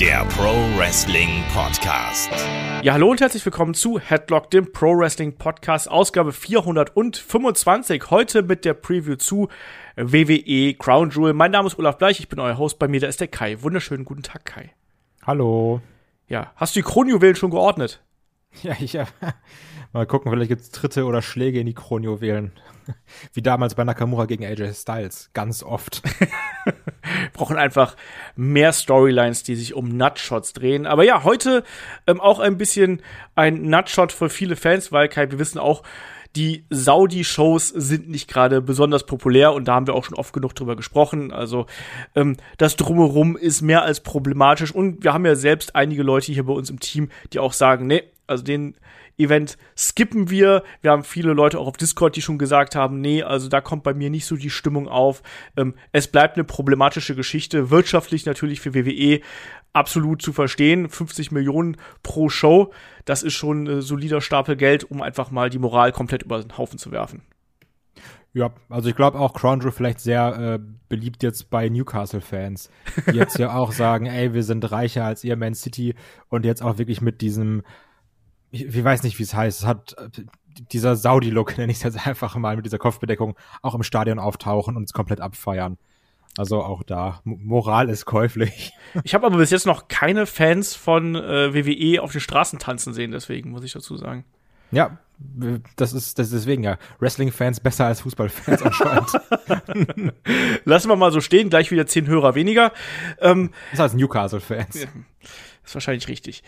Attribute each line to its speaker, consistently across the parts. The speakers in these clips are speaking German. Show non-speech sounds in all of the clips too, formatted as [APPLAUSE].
Speaker 1: der Pro Wrestling Podcast.
Speaker 2: Ja, hallo und herzlich willkommen zu Headlock, dem Pro Wrestling Podcast, Ausgabe 425. Heute mit der Preview zu WWE Crown Jewel. Mein Name ist Olaf Bleich, ich bin euer Host. Bei mir da ist der Kai. Wunderschönen guten Tag, Kai.
Speaker 3: Hallo.
Speaker 2: Ja, hast du die Kronjuwelen schon geordnet?
Speaker 3: Ja, ich ja. Mal gucken, vielleicht gibt's Tritte oder Schläge in die Kronjuwelen. [LAUGHS] Wie damals bei Nakamura gegen AJ Styles. Ganz oft. [LAUGHS]
Speaker 2: brauchen einfach mehr Storylines, die sich um Nutshots drehen. Aber ja, heute ähm, auch ein bisschen ein Nutshot für viele Fans, weil Kai, wir wissen auch, die Saudi-Shows sind nicht gerade besonders populär und da haben wir auch schon oft genug drüber gesprochen. Also ähm, das drumherum ist mehr als problematisch und wir haben ja selbst einige Leute hier bei uns im Team, die auch sagen, nee, also den Event skippen wir. Wir haben viele Leute auch auf Discord, die schon gesagt haben, nee, also da kommt bei mir nicht so die Stimmung auf. Ähm, es bleibt eine problematische Geschichte, wirtschaftlich natürlich für WWE absolut zu verstehen. 50 Millionen pro Show, das ist schon ein solider Stapel Geld, um einfach mal die Moral komplett über den Haufen zu werfen.
Speaker 3: Ja, also ich glaube auch Crown Jewel vielleicht sehr äh, beliebt jetzt bei Newcastle-Fans, die jetzt ja [LAUGHS] auch sagen, ey, wir sind reicher als ihr Man City und jetzt auch wirklich mit diesem ich, ich weiß nicht, wie es heißt, es hat äh, dieser Saudi-Look, [LAUGHS] nenne ich es jetzt einfach mal, mit dieser Kopfbedeckung, auch im Stadion auftauchen und es komplett abfeiern. Also auch da, Moral ist käuflich. [LAUGHS]
Speaker 2: Ich habe aber bis jetzt noch keine Fans von äh, WWE auf den Straßen tanzen sehen, deswegen muss ich dazu sagen.
Speaker 3: Ja, das ist, das ist deswegen ja. Wrestling-Fans besser als Fußballfans anscheinend. [LAUGHS]
Speaker 2: Lassen wir mal so stehen, gleich wieder zehn Hörer weniger.
Speaker 3: Ähm, das heißt Newcastle-Fans. Ja.
Speaker 2: Ist wahrscheinlich richtig.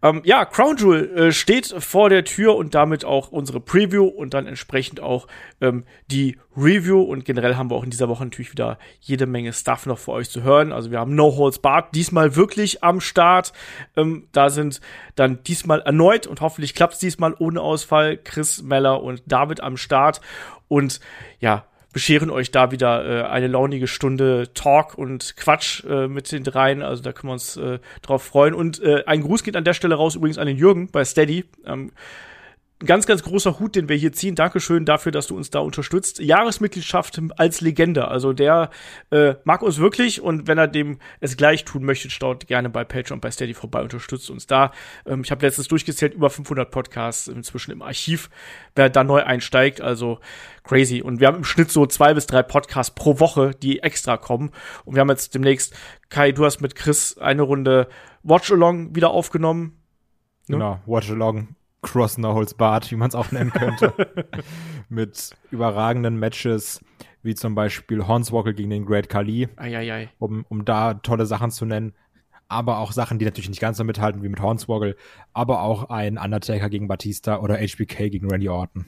Speaker 2: Ähm, ja, Crown Jewel äh, steht vor der Tür und damit auch unsere Preview und dann entsprechend auch ähm, die Review. Und generell haben wir auch in dieser Woche natürlich wieder jede Menge Stuff noch für euch zu hören. Also wir haben No Holds Barred diesmal wirklich am Start. Ähm, da sind dann diesmal erneut und hoffentlich klappt es diesmal ohne Ausfall Chris Meller und David am Start. Und ja, bescheren euch da wieder äh, eine launige Stunde Talk und Quatsch äh, mit den dreien. Also da können wir uns äh, drauf freuen. Und äh, ein Gruß geht an der Stelle raus übrigens an den Jürgen bei Steady. Ähm, ganz, ganz großer Hut, den wir hier ziehen. Dankeschön dafür, dass du uns da unterstützt. Jahresmitgliedschaft als Legende. Also der äh, mag uns wirklich und wenn er dem es gleich tun möchte, staut gerne bei Patreon, bei Steady vorbei, unterstützt uns da. Ähm, ich habe letztens durchgezählt, über 500 Podcasts inzwischen im Archiv, wer da neu einsteigt. Also crazy. Und wir haben im Schnitt so zwei bis drei Podcasts pro Woche, die extra kommen. Und wir haben jetzt demnächst, Kai, du hast mit Chris eine Runde Watch-Along wieder aufgenommen.
Speaker 3: Ne? Genau, Watch-Along Cross No Holds Bart, wie man es auch nennen könnte, [LAUGHS] mit überragenden Matches, wie zum Beispiel Hornswoggle gegen den Great Khali,
Speaker 2: ei,
Speaker 3: Um, um da tolle Sachen zu nennen. Aber auch Sachen, die natürlich nicht ganz so mithalten wie mit Hornswoggle, aber auch ein Undertaker gegen Batista oder HBK gegen Randy Orton.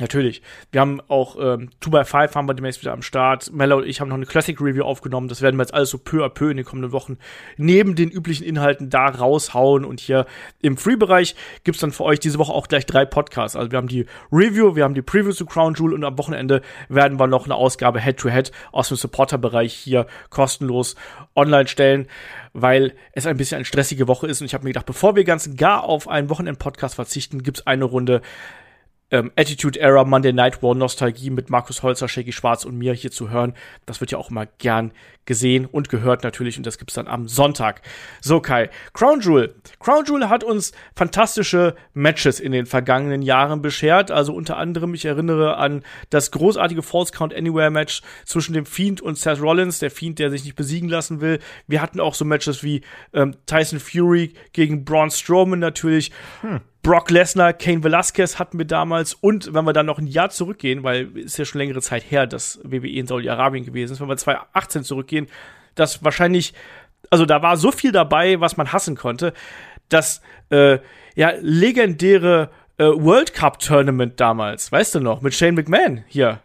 Speaker 2: Natürlich. Wir haben auch ähm, 2x5 haben wir demnächst wieder am Start. Mella und ich haben noch eine Classic Review aufgenommen. Das werden wir jetzt alles so peu à peu in den kommenden Wochen neben den üblichen Inhalten da raushauen. Und hier im Free-Bereich gibt's dann für euch diese Woche auch gleich drei Podcasts. Also wir haben die Review, wir haben die Preview zu Crown Jewel und am Wochenende werden wir noch eine Ausgabe Head-to-Head -Head aus dem Supporter-Bereich hier kostenlos online stellen weil es ein bisschen eine stressige Woche ist und ich habe mir gedacht, bevor wir ganz gar auf einen Wochenend-Podcast verzichten, gibt's eine Runde ähm, Attitude Era, Monday Night War Nostalgie mit Markus Holzer, Shaggy Schwarz und mir hier zu hören. Das wird ja auch immer gern gesehen und gehört natürlich und das gibt's dann am Sonntag. So Kai, Crown Jewel. Crown Jewel hat uns fantastische Matches in den vergangenen Jahren beschert. Also unter anderem, ich erinnere an das großartige False Count Anywhere Match zwischen dem Fiend und Seth Rollins, der Fiend, der sich nicht besiegen lassen will. Wir hatten auch so Matches wie ähm, Tyson Fury gegen Braun Strowman natürlich. Hm. Brock Lesnar, Kane Velasquez hatten wir damals und wenn wir dann noch ein Jahr zurückgehen, weil ist ja schon längere Zeit her, dass WWE in Saudi-Arabien gewesen ist, wenn wir 2018 zurückgehen, dass wahrscheinlich, also da war so viel dabei, was man hassen konnte, das äh, ja legendäre äh, World Cup Tournament damals, weißt du noch, mit Shane McMahon hier.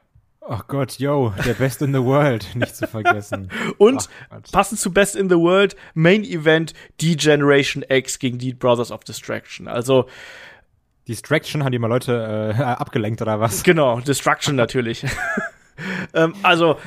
Speaker 3: Ach Gott, yo, der Best in the World, nicht zu vergessen. [LAUGHS]
Speaker 2: Und passend zu Best in the World, Main Event, D-Generation X gegen die Brothers of Distraction. Also,
Speaker 3: Distraction haben die mal Leute äh, [LAUGHS] abgelenkt oder was?
Speaker 2: Genau, Destruction natürlich. [LAUGHS] ähm, also,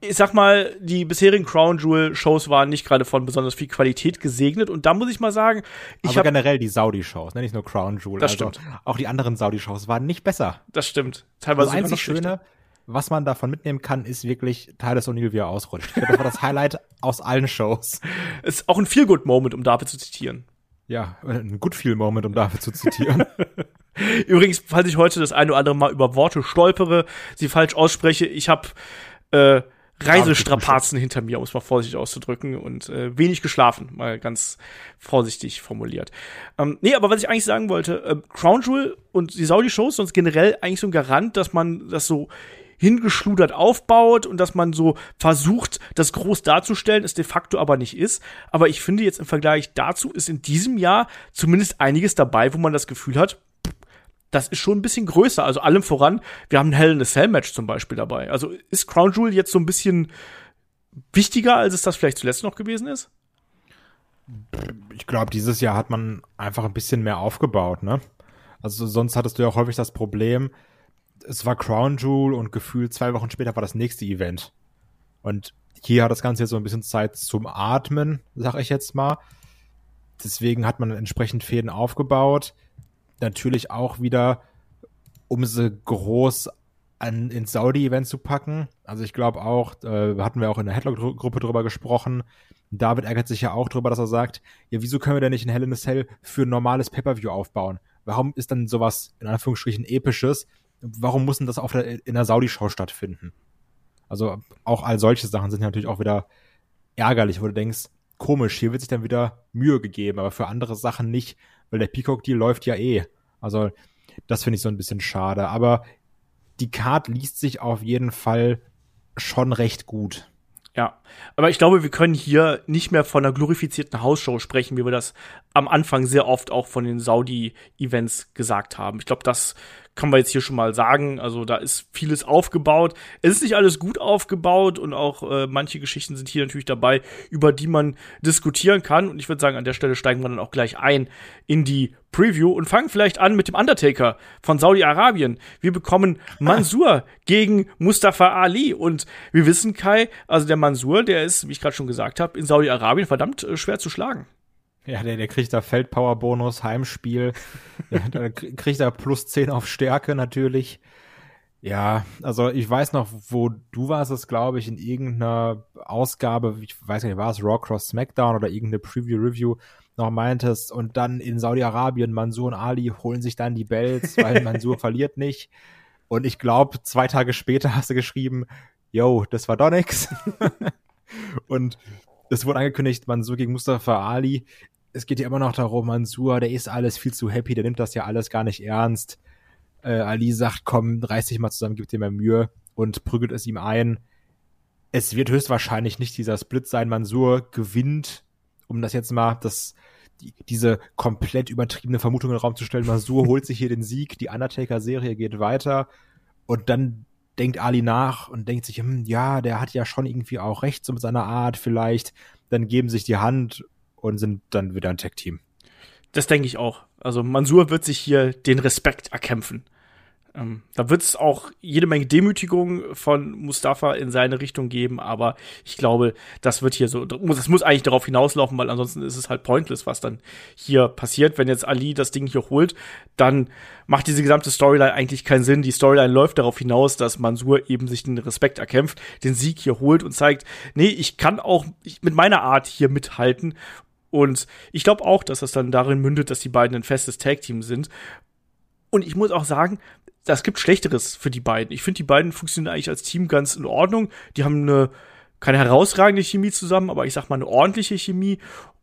Speaker 2: ich sag mal, die bisherigen Crown Jewel Shows waren nicht gerade von besonders viel Qualität gesegnet und da muss ich mal sagen, ich
Speaker 3: habe generell die Saudi Shows, ne, nicht nur Crown Jewel,
Speaker 2: das also stimmt.
Speaker 3: Auch die anderen Saudi Shows waren nicht besser.
Speaker 2: Das stimmt. Teilweise
Speaker 3: das einzig schöne, was man davon mitnehmen kann, ist wirklich Titus O'Neill, wie er ausrutscht. Glaube, das war das Highlight aus allen Shows. [LAUGHS]
Speaker 2: Ist auch ein Feel-Good-Moment, um David zu zitieren.
Speaker 3: Ja, ein Good-Feel-Moment, um David zu zitieren. [LAUGHS]
Speaker 2: Übrigens, falls ich heute das eine oder andere Mal über Worte stolpere, sie falsch ausspreche, ich habe äh, Reisestrapazen hinter mir, um es mal vorsichtig auszudrücken, und äh, wenig geschlafen, mal ganz vorsichtig formuliert. Ähm, nee, aber was ich eigentlich sagen wollte, äh, Crown Jewel und die Saudi-Shows sonst generell eigentlich so ein Garant, dass man das so hingeschludert aufbaut und dass man so versucht, das groß darzustellen, es de facto aber nicht ist. Aber ich finde jetzt im Vergleich dazu ist in diesem Jahr zumindest einiges dabei, wo man das Gefühl hat, das ist schon ein bisschen größer. Also allem voran, wir haben ein Hell in a Cell Match zum Beispiel dabei. Also ist Crown Jewel jetzt so ein bisschen wichtiger, als es das vielleicht zuletzt noch gewesen ist?
Speaker 3: Ich glaube, dieses Jahr hat man einfach ein bisschen mehr aufgebaut, ne? Also sonst hattest du ja auch häufig das Problem, es war Crown Jewel und gefühlt zwei Wochen später war das nächste Event. Und hier hat das Ganze jetzt so ein bisschen Zeit zum Atmen, sag ich jetzt mal. Deswegen hat man entsprechend Fäden aufgebaut natürlich auch wieder, um sie groß an, ins Saudi-Event zu packen. Also ich glaube auch, äh, hatten wir auch in der Headlock-Gruppe drüber gesprochen. David ärgert sich ja auch drüber, dass er sagt, ja, wieso können wir denn nicht ein Hell in a Cell für ein normales Pay-Per-View aufbauen? Warum ist dann sowas, in Anführungsstrichen, episches? Warum muss denn das auf der, in der Saudi-Show stattfinden? Also auch all solche Sachen sind natürlich auch wieder ärgerlich, wo du denkst, komisch, hier wird sich dann wieder Mühe gegeben, aber für andere Sachen nicht weil der Peacock-Deal läuft ja eh. Also, das finde ich so ein bisschen schade. Aber die Card liest sich auf jeden Fall schon recht gut.
Speaker 2: Ja, aber ich glaube, wir können hier nicht mehr von einer glorifizierten Hausshow sprechen, wie wir das am Anfang sehr oft auch von den Saudi-Events gesagt haben. Ich glaube, das kann man jetzt hier schon mal sagen. Also da ist vieles aufgebaut. Es ist nicht alles gut aufgebaut und auch äh, manche Geschichten sind hier natürlich dabei, über die man diskutieren kann. Und ich würde sagen, an der Stelle steigen wir dann auch gleich ein in die Preview und fangen vielleicht an mit dem Undertaker von Saudi-Arabien. Wir bekommen Mansur gegen Mustafa Ali und wir wissen, Kai, also der Mansur, der ist, wie ich gerade schon gesagt habe, in Saudi-Arabien verdammt äh, schwer zu schlagen. [LAUGHS]
Speaker 3: Ja, der, der kriegt da Feldpower-Bonus, Heimspiel. da kriegt er plus 10 auf Stärke natürlich. Ja, also ich weiß noch, wo du warst es, glaube ich, in irgendeiner Ausgabe, ich weiß nicht, war es Raw Cross SmackDown oder irgendeine Preview-Review noch meintest und dann in Saudi-Arabien Mansur und Ali holen sich dann die Bells, weil [LAUGHS] Mansur verliert nicht. Und ich glaube, zwei Tage später hast du geschrieben, yo, das war doch nix. [LAUGHS] und es wurde angekündigt, Mansur gegen Mustafa Ali es geht ja immer noch darum, Mansur, der ist alles viel zu happy, der nimmt das ja alles gar nicht ernst. Äh, Ali sagt, komm, reiß dich mal zusammen, gib dir mal Mühe und prügelt es ihm ein. Es wird höchstwahrscheinlich nicht dieser Split sein. Mansur gewinnt, um das jetzt mal, das, die, diese komplett übertriebene Vermutung in den Raum zu stellen. Mansur holt sich hier den Sieg, die Undertaker-Serie geht weiter und dann denkt Ali nach und denkt sich, hm, ja, der hat ja schon irgendwie auch recht so mit seiner Art vielleicht. Dann geben sich die Hand und sind dann wieder ein Tech-Team.
Speaker 2: Das denke ich auch. Also Mansur wird sich hier den Respekt erkämpfen. Ähm, da wird es auch jede Menge Demütigung von Mustafa in seine Richtung geben, aber ich glaube, das wird hier so, das muss eigentlich darauf hinauslaufen, weil ansonsten ist es halt pointless, was dann hier passiert. Wenn jetzt Ali das Ding hier holt, dann macht diese gesamte Storyline eigentlich keinen Sinn. Die Storyline läuft darauf hinaus, dass Mansur eben sich den Respekt erkämpft, den Sieg hier holt und zeigt, nee, ich kann auch mit meiner Art hier mithalten und ich glaube auch, dass das dann darin mündet, dass die beiden ein festes Tag-Team sind. Und ich muss auch sagen, das gibt Schlechteres für die beiden. Ich finde, die beiden funktionieren eigentlich als Team ganz in Ordnung. Die haben eine keine herausragende Chemie zusammen, aber ich sag mal eine ordentliche Chemie.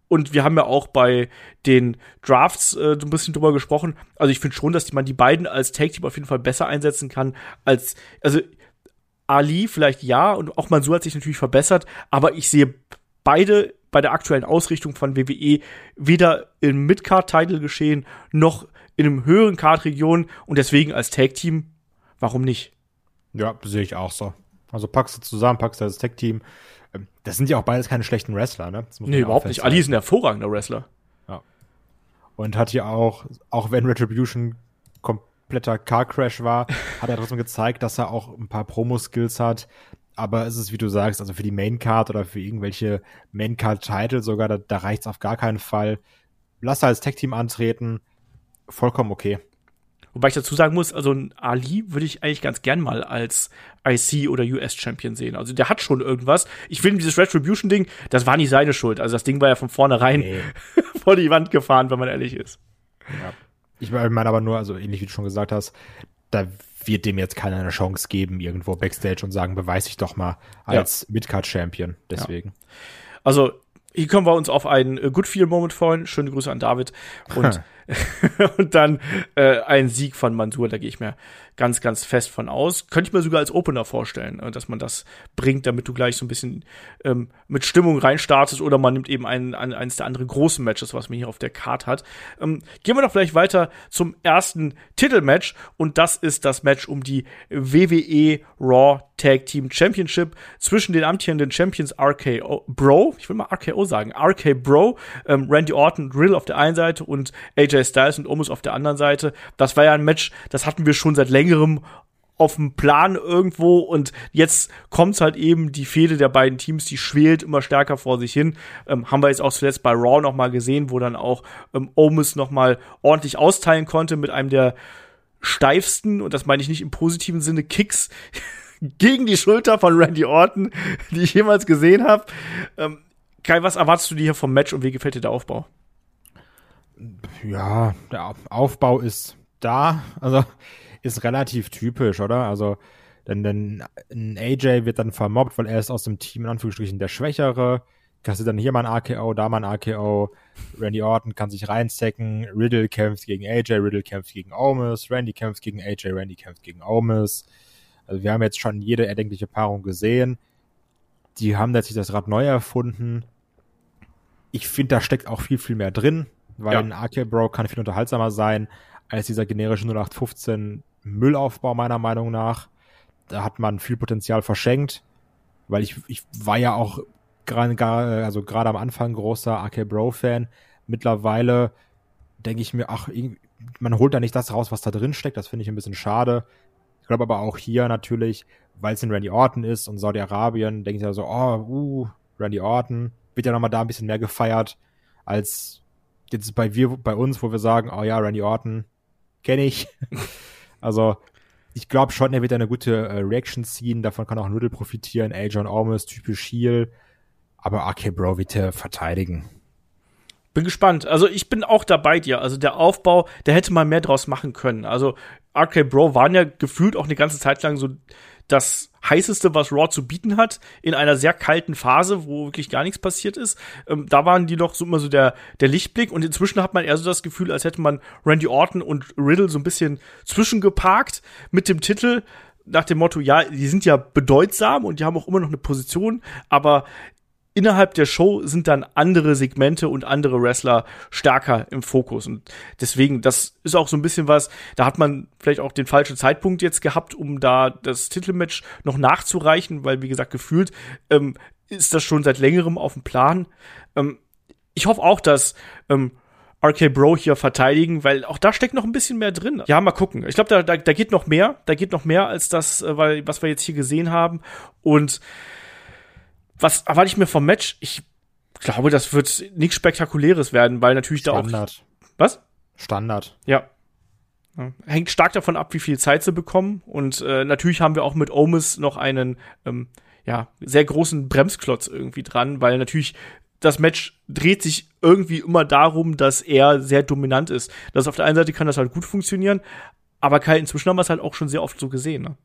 Speaker 2: Und wir haben ja auch bei den Drafts äh, so ein bisschen drüber gesprochen. Also ich finde schon, dass man die beiden als Tag-Team auf jeden Fall besser einsetzen kann als, also Ali vielleicht ja und auch Mansur hat sich natürlich verbessert, aber ich sehe beide bei der aktuellen Ausrichtung von WWE weder im Midcard-Title geschehen, noch in einem höheren Card-Region und deswegen als Tag-Team, warum nicht?
Speaker 3: Ja, sehe ich auch so. Also packst du zusammen, packst du das Tag-Team. Ähm, das sind ja auch beides keine schlechten Wrestler, ne?
Speaker 2: nee, überhaupt nicht. Ali ist ein hervorragender Wrestler.
Speaker 3: Ja. Und hat ja auch, auch wenn Retribution kompletter Car Crash war, [LAUGHS] hat er trotzdem gezeigt, dass er auch ein paar Promo-Skills hat, aber es ist, wie du sagst, also für die Main Card oder für irgendwelche Main Card Title sogar, da, da reicht's auf gar keinen Fall. Lass er als Tech Team antreten, vollkommen okay.
Speaker 2: Wobei ich dazu sagen muss, also ein Ali würde ich eigentlich ganz gern mal als IC oder US Champion sehen. Also der hat schon irgendwas. Ich finde dieses Retribution Ding, das war nicht seine Schuld. Also das Ding war ja von vornherein nee. [LAUGHS] vor die Wand gefahren, wenn man ehrlich ist.
Speaker 3: Ja. Ich meine aber nur, also ähnlich wie du schon gesagt hast, da wird dem jetzt keiner eine Chance geben, irgendwo Backstage und sagen, beweis ich doch mal als ja. Midcard-Champion. Deswegen. Ja.
Speaker 2: Also, hier können wir uns auf einen äh, Good Feel Moment freuen. Schöne Grüße an David. Und, [LAUGHS] [LAUGHS] und dann äh, ein Sieg von Mansur, da gehe ich mir ganz, ganz fest von aus. Könnte ich mir sogar als Opener vorstellen, äh, dass man das bringt, damit du gleich so ein bisschen ähm, mit Stimmung reinstartest oder man nimmt eben ein, ein, eines der anderen großen Matches, was man hier auf der Card hat. Ähm, gehen wir doch vielleicht weiter zum ersten Titelmatch und das ist das Match um die WWE Raw Tag Team Championship zwischen den amtierenden Champions RKO Bro, ich will mal RKO sagen, RK Bro, ähm, Randy Orton, Riddle auf der einen Seite und AJ Styles und Omos auf der anderen Seite. Das war ja ein Match, das hatten wir schon seit längerem auf dem Plan irgendwo und jetzt kommt halt eben die Fehde der beiden Teams, die schwelt immer stärker vor sich hin. Ähm, haben wir jetzt auch zuletzt bei Raw noch mal gesehen, wo dann auch ähm, Omis noch ordentlich austeilen konnte mit einem der steifsten, und das meine ich nicht im positiven Sinne, Kicks [LAUGHS] gegen die Schulter von Randy Orton, die ich jemals gesehen habe. Ähm, Kai, was erwartest du dir hier vom Match und wie gefällt dir der Aufbau?
Speaker 3: Ja, der Aufbau ist da. Also ist relativ typisch, oder? Also, denn, denn ein AJ wird dann vermobbt, weil er ist aus dem Team in Anführungsstrichen der Schwächere. Kassiert dann hier mal ein AKO, da mal ein AKO. Randy Orton kann sich reinstecken. Riddle kämpft gegen AJ, Riddle kämpft gegen Omis. Randy kämpft gegen AJ, Randy kämpft gegen Omis. Also wir haben jetzt schon jede erdenkliche Paarung gesehen. Die haben letztlich das Rad neu erfunden. Ich finde, da steckt auch viel, viel mehr drin, weil ja. ein AK Bro kann viel unterhaltsamer sein als dieser generische 0815 Müllaufbau meiner Meinung nach. Da hat man viel Potenzial verschenkt, weil ich, ich war ja auch gerade also gerade am Anfang großer AK Bro Fan. Mittlerweile denke ich mir, ach, man holt da nicht das raus, was da drin steckt. Das finde ich ein bisschen schade. Ich glaube aber auch hier natürlich, weil es in Randy Orton ist und Saudi-Arabien, denke ich ja so, oh, uh, Randy Orton, wird ja nochmal da ein bisschen mehr gefeiert, als jetzt bei wir, bei uns, wo wir sagen, oh ja, Randy Orton, kenne ich. [LAUGHS] Also, ich glaube schon, er wird eine gute äh, Reaction ziehen. Davon kann auch Noodle profitieren. A. John Ormus, typisch Heel. Aber AK Bro wird er verteidigen.
Speaker 2: Bin gespannt. Also ich bin auch dabei dir. Also der Aufbau, der hätte man mehr draus machen können. Also RK Bro waren ja gefühlt auch eine ganze Zeit lang so das heißeste, was Raw zu bieten hat, in einer sehr kalten Phase, wo wirklich gar nichts passiert ist. Ähm, da waren die noch so immer so der, der Lichtblick und inzwischen hat man eher so das Gefühl, als hätte man Randy Orton und Riddle so ein bisschen zwischengeparkt mit dem Titel nach dem Motto, ja, die sind ja bedeutsam und die haben auch immer noch eine Position, aber innerhalb der Show sind dann andere Segmente und andere Wrestler stärker im Fokus. Und deswegen, das ist auch so ein bisschen was, da hat man vielleicht auch den falschen Zeitpunkt jetzt gehabt, um da das Titelmatch noch nachzureichen, weil, wie gesagt, gefühlt ähm, ist das schon seit längerem auf dem Plan. Ähm, ich hoffe auch, dass ähm, RK Bro hier verteidigen, weil auch da steckt noch ein bisschen mehr drin. Ja, mal gucken. Ich glaube, da, da, da geht noch mehr. Da geht noch mehr als das, äh, was wir jetzt hier gesehen haben. Und was erwarte ich mir vom Match? Ich glaube, das wird nichts Spektakuläres werden, weil natürlich
Speaker 3: Standard. da
Speaker 2: auch. Was?
Speaker 3: Standard.
Speaker 2: Ja. Hängt stark davon ab, wie viel Zeit sie bekommen. Und äh, natürlich haben wir auch mit Omis noch einen ähm, ja, sehr großen Bremsklotz irgendwie dran, weil natürlich das Match dreht sich irgendwie immer darum, dass er sehr dominant ist. Das auf der einen Seite kann das halt gut funktionieren, aber Kai, inzwischen haben wir es halt auch schon sehr oft so gesehen. Ne?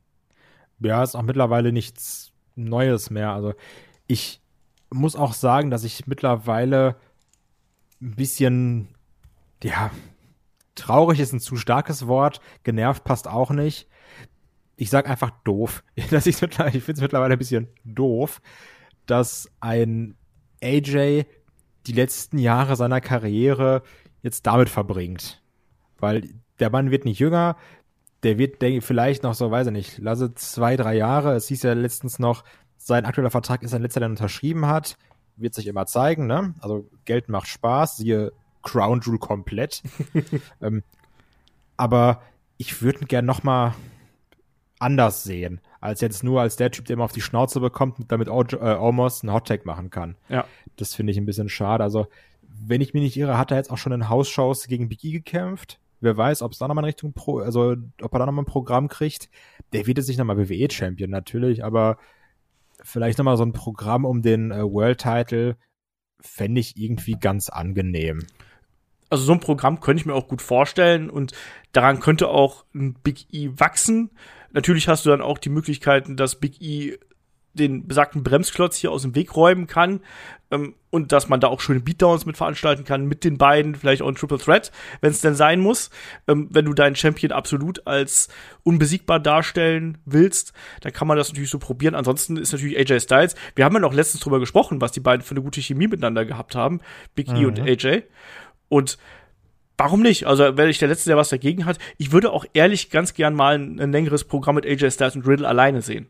Speaker 3: Ja, ist auch mittlerweile nichts Neues mehr. Also ich muss auch sagen, dass ich mittlerweile ein bisschen, ja, traurig ist ein zu starkes Wort, genervt passt auch nicht. Ich sag einfach doof. [LAUGHS] Dass ich finde es mittlerweile ein bisschen doof, dass ein AJ die letzten Jahre seiner Karriere jetzt damit verbringt. Weil der Mann wird nicht jünger, der wird, denke ich, vielleicht noch so, weiß ich nicht, lasse zwei, drei Jahre. Es hieß ja letztens noch, sein aktueller Vertrag ist ein letzter, der unterschrieben hat. Wird sich immer zeigen, ne? Also Geld macht Spaß, siehe Crown Jewel komplett. [LAUGHS] ähm, aber ich würde ihn gern noch mal anders sehen, als jetzt nur als der Typ, der immer auf die Schnauze bekommt und damit äh, Almost einen Hottag machen kann.
Speaker 2: Ja.
Speaker 3: Das finde ich ein bisschen schade. Also, wenn ich mich nicht irre, hat er jetzt auch schon in Hausshows gegen Big E gekämpft. Wer weiß, ob es da nochmal in Richtung Pro, also ob er da nochmal ein Programm kriegt. Der wird jetzt nicht nochmal WWE-Champion natürlich, aber vielleicht nochmal so ein Programm um den äh, World-Title fände ich irgendwie ganz angenehm.
Speaker 2: Also so ein Programm könnte ich mir auch gut vorstellen und daran könnte auch ein Big E wachsen. Natürlich hast du dann auch die Möglichkeiten, dass Big E den besagten Bremsklotz hier aus dem Weg räumen kann ähm, und dass man da auch schöne Beatdowns mit veranstalten kann mit den beiden, vielleicht auch ein Triple Threat, wenn es denn sein muss. Ähm, wenn du deinen Champion absolut als unbesiegbar darstellen willst, dann kann man das natürlich so probieren. Ansonsten ist natürlich AJ Styles. Wir haben ja noch letztens drüber gesprochen, was die beiden für eine gute Chemie miteinander gehabt haben, Big E und mhm. AJ. Und warum nicht? Also, wenn ich der Letzte, der was dagegen hat, ich würde auch ehrlich ganz gern mal ein, ein längeres Programm mit AJ Styles und Riddle alleine sehen.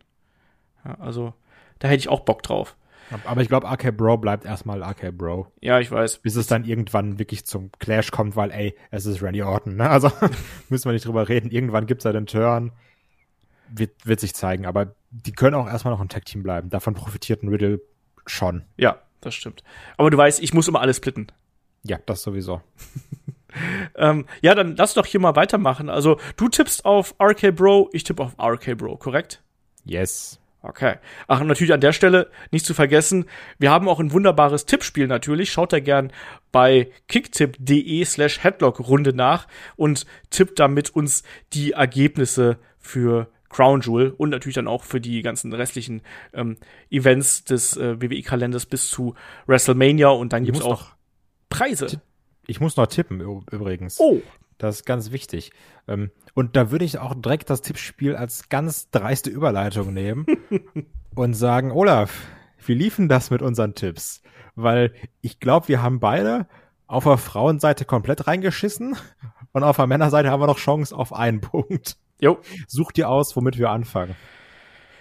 Speaker 2: Ja, also, da hätte ich auch Bock drauf.
Speaker 3: Aber ich glaube, RK Bro bleibt erstmal RK Bro.
Speaker 2: Ja, ich weiß.
Speaker 3: Bis es dann irgendwann wirklich zum Clash kommt, weil, ey, es ist Randy Orton, ne? Also, [LAUGHS] müssen wir nicht drüber reden. Irgendwann gibt's da den Turn. Wird, wird sich zeigen. Aber die können auch erstmal noch ein Tag-Team bleiben. Davon profitiert ein Riddle schon.
Speaker 2: Ja, das stimmt. Aber du weißt, ich muss immer alles splitten.
Speaker 3: Ja, das sowieso. [LAUGHS]
Speaker 2: ähm, ja, dann lass doch hier mal weitermachen. Also, du tippst auf RK Bro, ich tippe auf RK Bro, korrekt?
Speaker 3: Yes.
Speaker 2: Okay. Ach, natürlich an der Stelle nicht zu vergessen, wir haben auch ein wunderbares Tippspiel natürlich. Schaut da gern bei kicktip.de slash headlock-Runde nach und tippt damit uns die Ergebnisse für Crown Jewel und natürlich dann auch für die ganzen restlichen ähm, Events des äh, WWE-Kalenders bis zu WrestleMania und dann gibt es auch Preise.
Speaker 3: Ich muss noch tippen übrigens.
Speaker 2: Oh.
Speaker 3: Das ist ganz wichtig. Ähm, und da würde ich auch direkt das Tippspiel als ganz dreiste Überleitung nehmen [LAUGHS] und sagen, Olaf, wie liefen das mit unseren Tipps? Weil ich glaube, wir haben beide auf der Frauenseite komplett reingeschissen und auf der Männerseite haben wir noch Chance auf einen Punkt.
Speaker 2: Jo.
Speaker 3: Such dir aus, womit wir anfangen.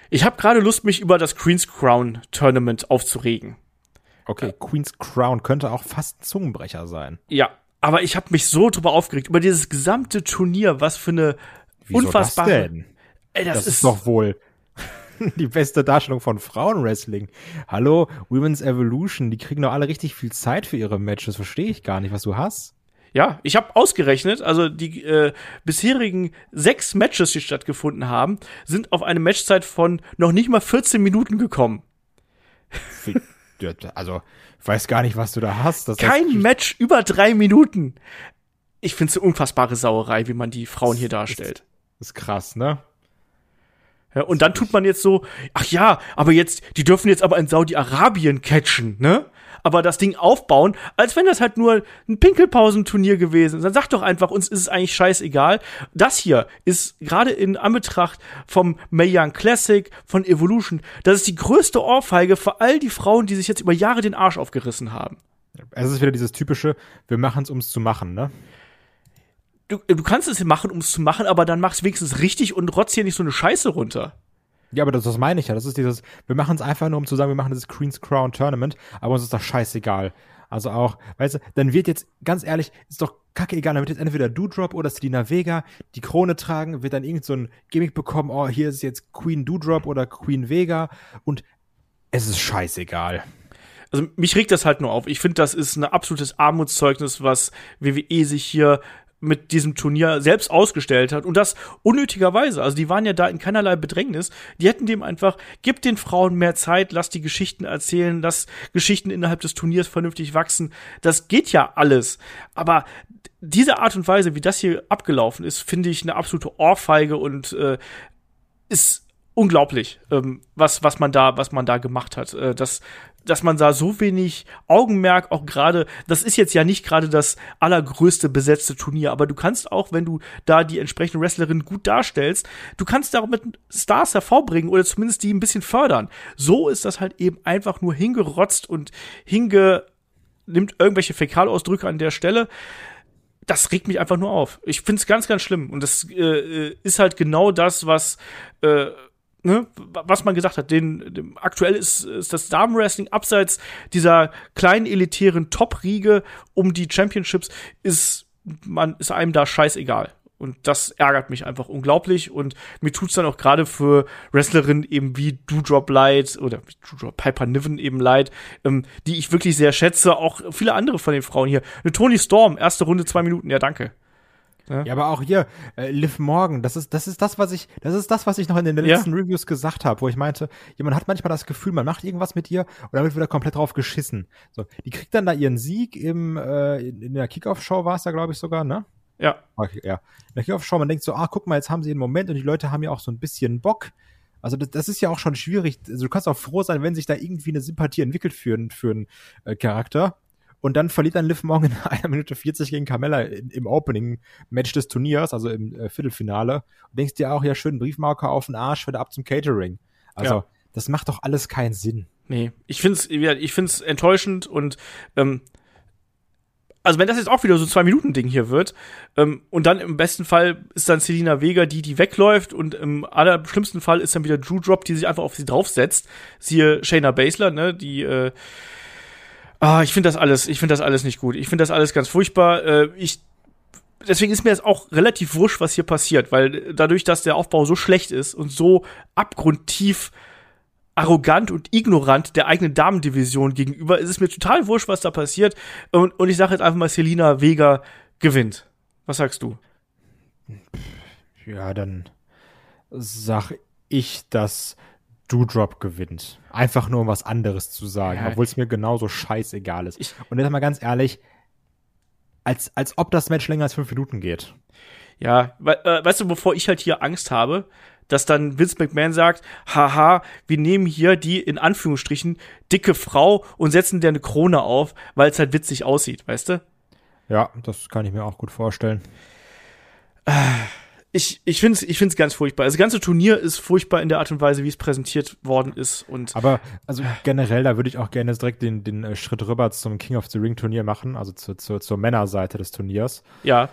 Speaker 2: Ich habe gerade Lust, mich über das Queen's Crown Tournament aufzuregen.
Speaker 3: Okay, Queen's Crown könnte auch fast ein Zungenbrecher sein.
Speaker 2: Ja, aber ich habe mich so drüber aufgeregt, über dieses gesamte Turnier, was für eine Wieso unfassbare.
Speaker 3: Das denn? Ey, das, das ist, ist doch wohl [LAUGHS] die beste Darstellung von Frauenwrestling. Hallo, Women's Evolution, die kriegen doch alle richtig viel Zeit für ihre Matches. Verstehe ich gar nicht, was du hast.
Speaker 2: Ja, ich habe ausgerechnet, also die äh, bisherigen sechs Matches, die stattgefunden haben, sind auf eine Matchzeit von noch nicht mal 14 Minuten gekommen. [LAUGHS]
Speaker 3: also ich weiß gar nicht, was du da hast.
Speaker 2: Das Kein heißt, Match über drei Minuten. Ich finde es eine unfassbare Sauerei, wie man die Frauen hier darstellt.
Speaker 3: Das ist krass, ne?
Speaker 2: Ja, und dann tut man jetzt so, ach ja, aber jetzt, die dürfen jetzt aber in Saudi-Arabien catchen, ne? Aber das Ding aufbauen, als wenn das halt nur ein Pinkelpausenturnier gewesen ist. Dann sag doch einfach, uns ist es eigentlich scheißegal. Das hier ist gerade in Anbetracht vom Mae Young Classic, von Evolution, das ist die größte Ohrfeige für all die Frauen, die sich jetzt über Jahre den Arsch aufgerissen haben.
Speaker 3: Es ist wieder dieses typische, wir machen es, um es zu machen, ne?
Speaker 2: Du, du kannst es machen, um es zu machen, aber dann mach's wenigstens richtig und rotz hier nicht so eine Scheiße runter.
Speaker 3: Ja, aber das, das meine ich ja. Das ist dieses, wir machen es einfach nur, um zu sagen, wir machen dieses Queen's Crown Tournament, aber uns ist doch scheißegal. Also auch, weißt du, dann wird jetzt, ganz ehrlich, ist doch kacke egal, dann wird jetzt entweder Doudrop oder Selina Vega die Krone tragen, wird dann irgend so ein Gimmick bekommen, oh, hier ist jetzt Queen Doudrop oder Queen Vega und es ist scheißegal.
Speaker 2: Also mich regt das halt nur auf. Ich finde, das ist ein absolutes Armutszeugnis, was WWE sich hier mit diesem Turnier selbst ausgestellt hat und das unnötigerweise. Also die waren ja da in keinerlei Bedrängnis. Die hätten dem einfach, gib den Frauen mehr Zeit, lass die Geschichten erzählen, lass Geschichten innerhalb des Turniers vernünftig wachsen. Das geht ja alles. Aber diese Art und Weise, wie das hier abgelaufen ist, finde ich eine absolute Ohrfeige und äh, ist unglaublich, ähm, was was man da was man da gemacht hat. Äh, das dass man da so wenig Augenmerk auch gerade, das ist jetzt ja nicht gerade das allergrößte besetzte Turnier, aber du kannst auch, wenn du da die entsprechende Wrestlerin gut darstellst, du kannst damit Stars hervorbringen oder zumindest die ein bisschen fördern. So ist das halt eben einfach nur hingerotzt und hinge nimmt irgendwelche Fäkalausdrücke an der Stelle das regt mich einfach nur auf. Ich find's ganz, ganz schlimm. Und das äh, äh ist halt genau das, was äh, ne, was man gesagt hat, den, den aktuell ist, ist das Damenwrestling abseits dieser kleinen elitären Top-Riege um die Championships ist man ist einem da scheißegal. Und das ärgert mich einfach unglaublich. Und mir tut's dann auch gerade für Wrestlerinnen eben wie Doudrop Light oder Doudrop Piper Niven eben leid, ähm, die ich wirklich sehr schätze. Auch viele andere von den Frauen hier. Eine Tony Storm, erste Runde, zwei Minuten, ja, danke.
Speaker 3: Ja, ja aber auch hier, äh, Liv Morgan, das ist, das ist das, was ich, das ist das, was ich noch in den letzten ja. Reviews gesagt habe, wo ich meinte, jemand hat manchmal das Gefühl, man macht irgendwas mit ihr und dann wird wieder komplett drauf geschissen. So, die kriegt dann da ihren Sieg im, äh, in der Kickoff-Show war es da, glaube ich, sogar, ne?
Speaker 2: Ja.
Speaker 3: Okay, ja. In der Kickoff-Show, man denkt so, ah, guck mal, jetzt haben sie einen Moment und die Leute haben ja auch so ein bisschen Bock. Also das, das ist ja auch schon schwierig. Also du kannst auch froh sein, wenn sich da irgendwie eine Sympathie entwickelt für, für einen äh, Charakter. Und dann verliert dann Liv Morgan [LAUGHS] in einer Minute 40 gegen Carmella im Opening-Match des Turniers, also im äh, Viertelfinale. Und denkst dir auch, ja, schön Briefmarker auf den Arsch, wieder ab zum Catering. Also, ja. das macht doch alles keinen Sinn.
Speaker 2: Nee, ich find's, ich find's enttäuschend und ähm, also wenn das jetzt auch wieder so ein Zwei-Minuten-Ding hier wird, ähm, und dann im besten Fall ist dann Selina Vega die, die wegläuft, und im allerschlimmsten Fall ist dann wieder Drew Drop, die sich einfach auf sie draufsetzt. Siehe Shayna Baszler, ne, die, äh, Ah, ich finde das alles, ich finde das alles nicht gut. Ich finde das alles ganz furchtbar. Äh, ich deswegen ist mir jetzt auch relativ wurscht, was hier passiert, weil dadurch, dass der Aufbau so schlecht ist und so abgrundtief arrogant und ignorant der eigenen Damendivision gegenüber, ist es mir total wurscht, was da passiert. Und, und ich sage jetzt einfach mal, Selina Vega gewinnt. Was sagst du?
Speaker 3: Ja, dann sag ich, dass Doodrop gewinnt. Einfach nur um was anderes zu sagen, ja. obwohl es mir genauso scheißegal ist. Ich, und jetzt mal ganz ehrlich, als, als ob das Match länger als fünf Minuten geht.
Speaker 2: Ja, we äh, weißt du, wovor ich halt hier Angst habe, dass dann Vince McMahon sagt, haha, wir nehmen hier die in Anführungsstrichen dicke Frau und setzen der eine Krone auf, weil es halt witzig aussieht, weißt du?
Speaker 3: Ja, das kann ich mir auch gut vorstellen. [SIGHS]
Speaker 2: Ich, ich finde es ich find's ganz furchtbar. Also, das ganze Turnier ist furchtbar in der Art und Weise, wie es präsentiert worden ist. Und
Speaker 3: Aber also generell, da würde ich auch gerne direkt den, den äh, Schritt rüber zum King of the Ring Turnier machen, also zu, zu, zur Männerseite des Turniers.
Speaker 2: Ja.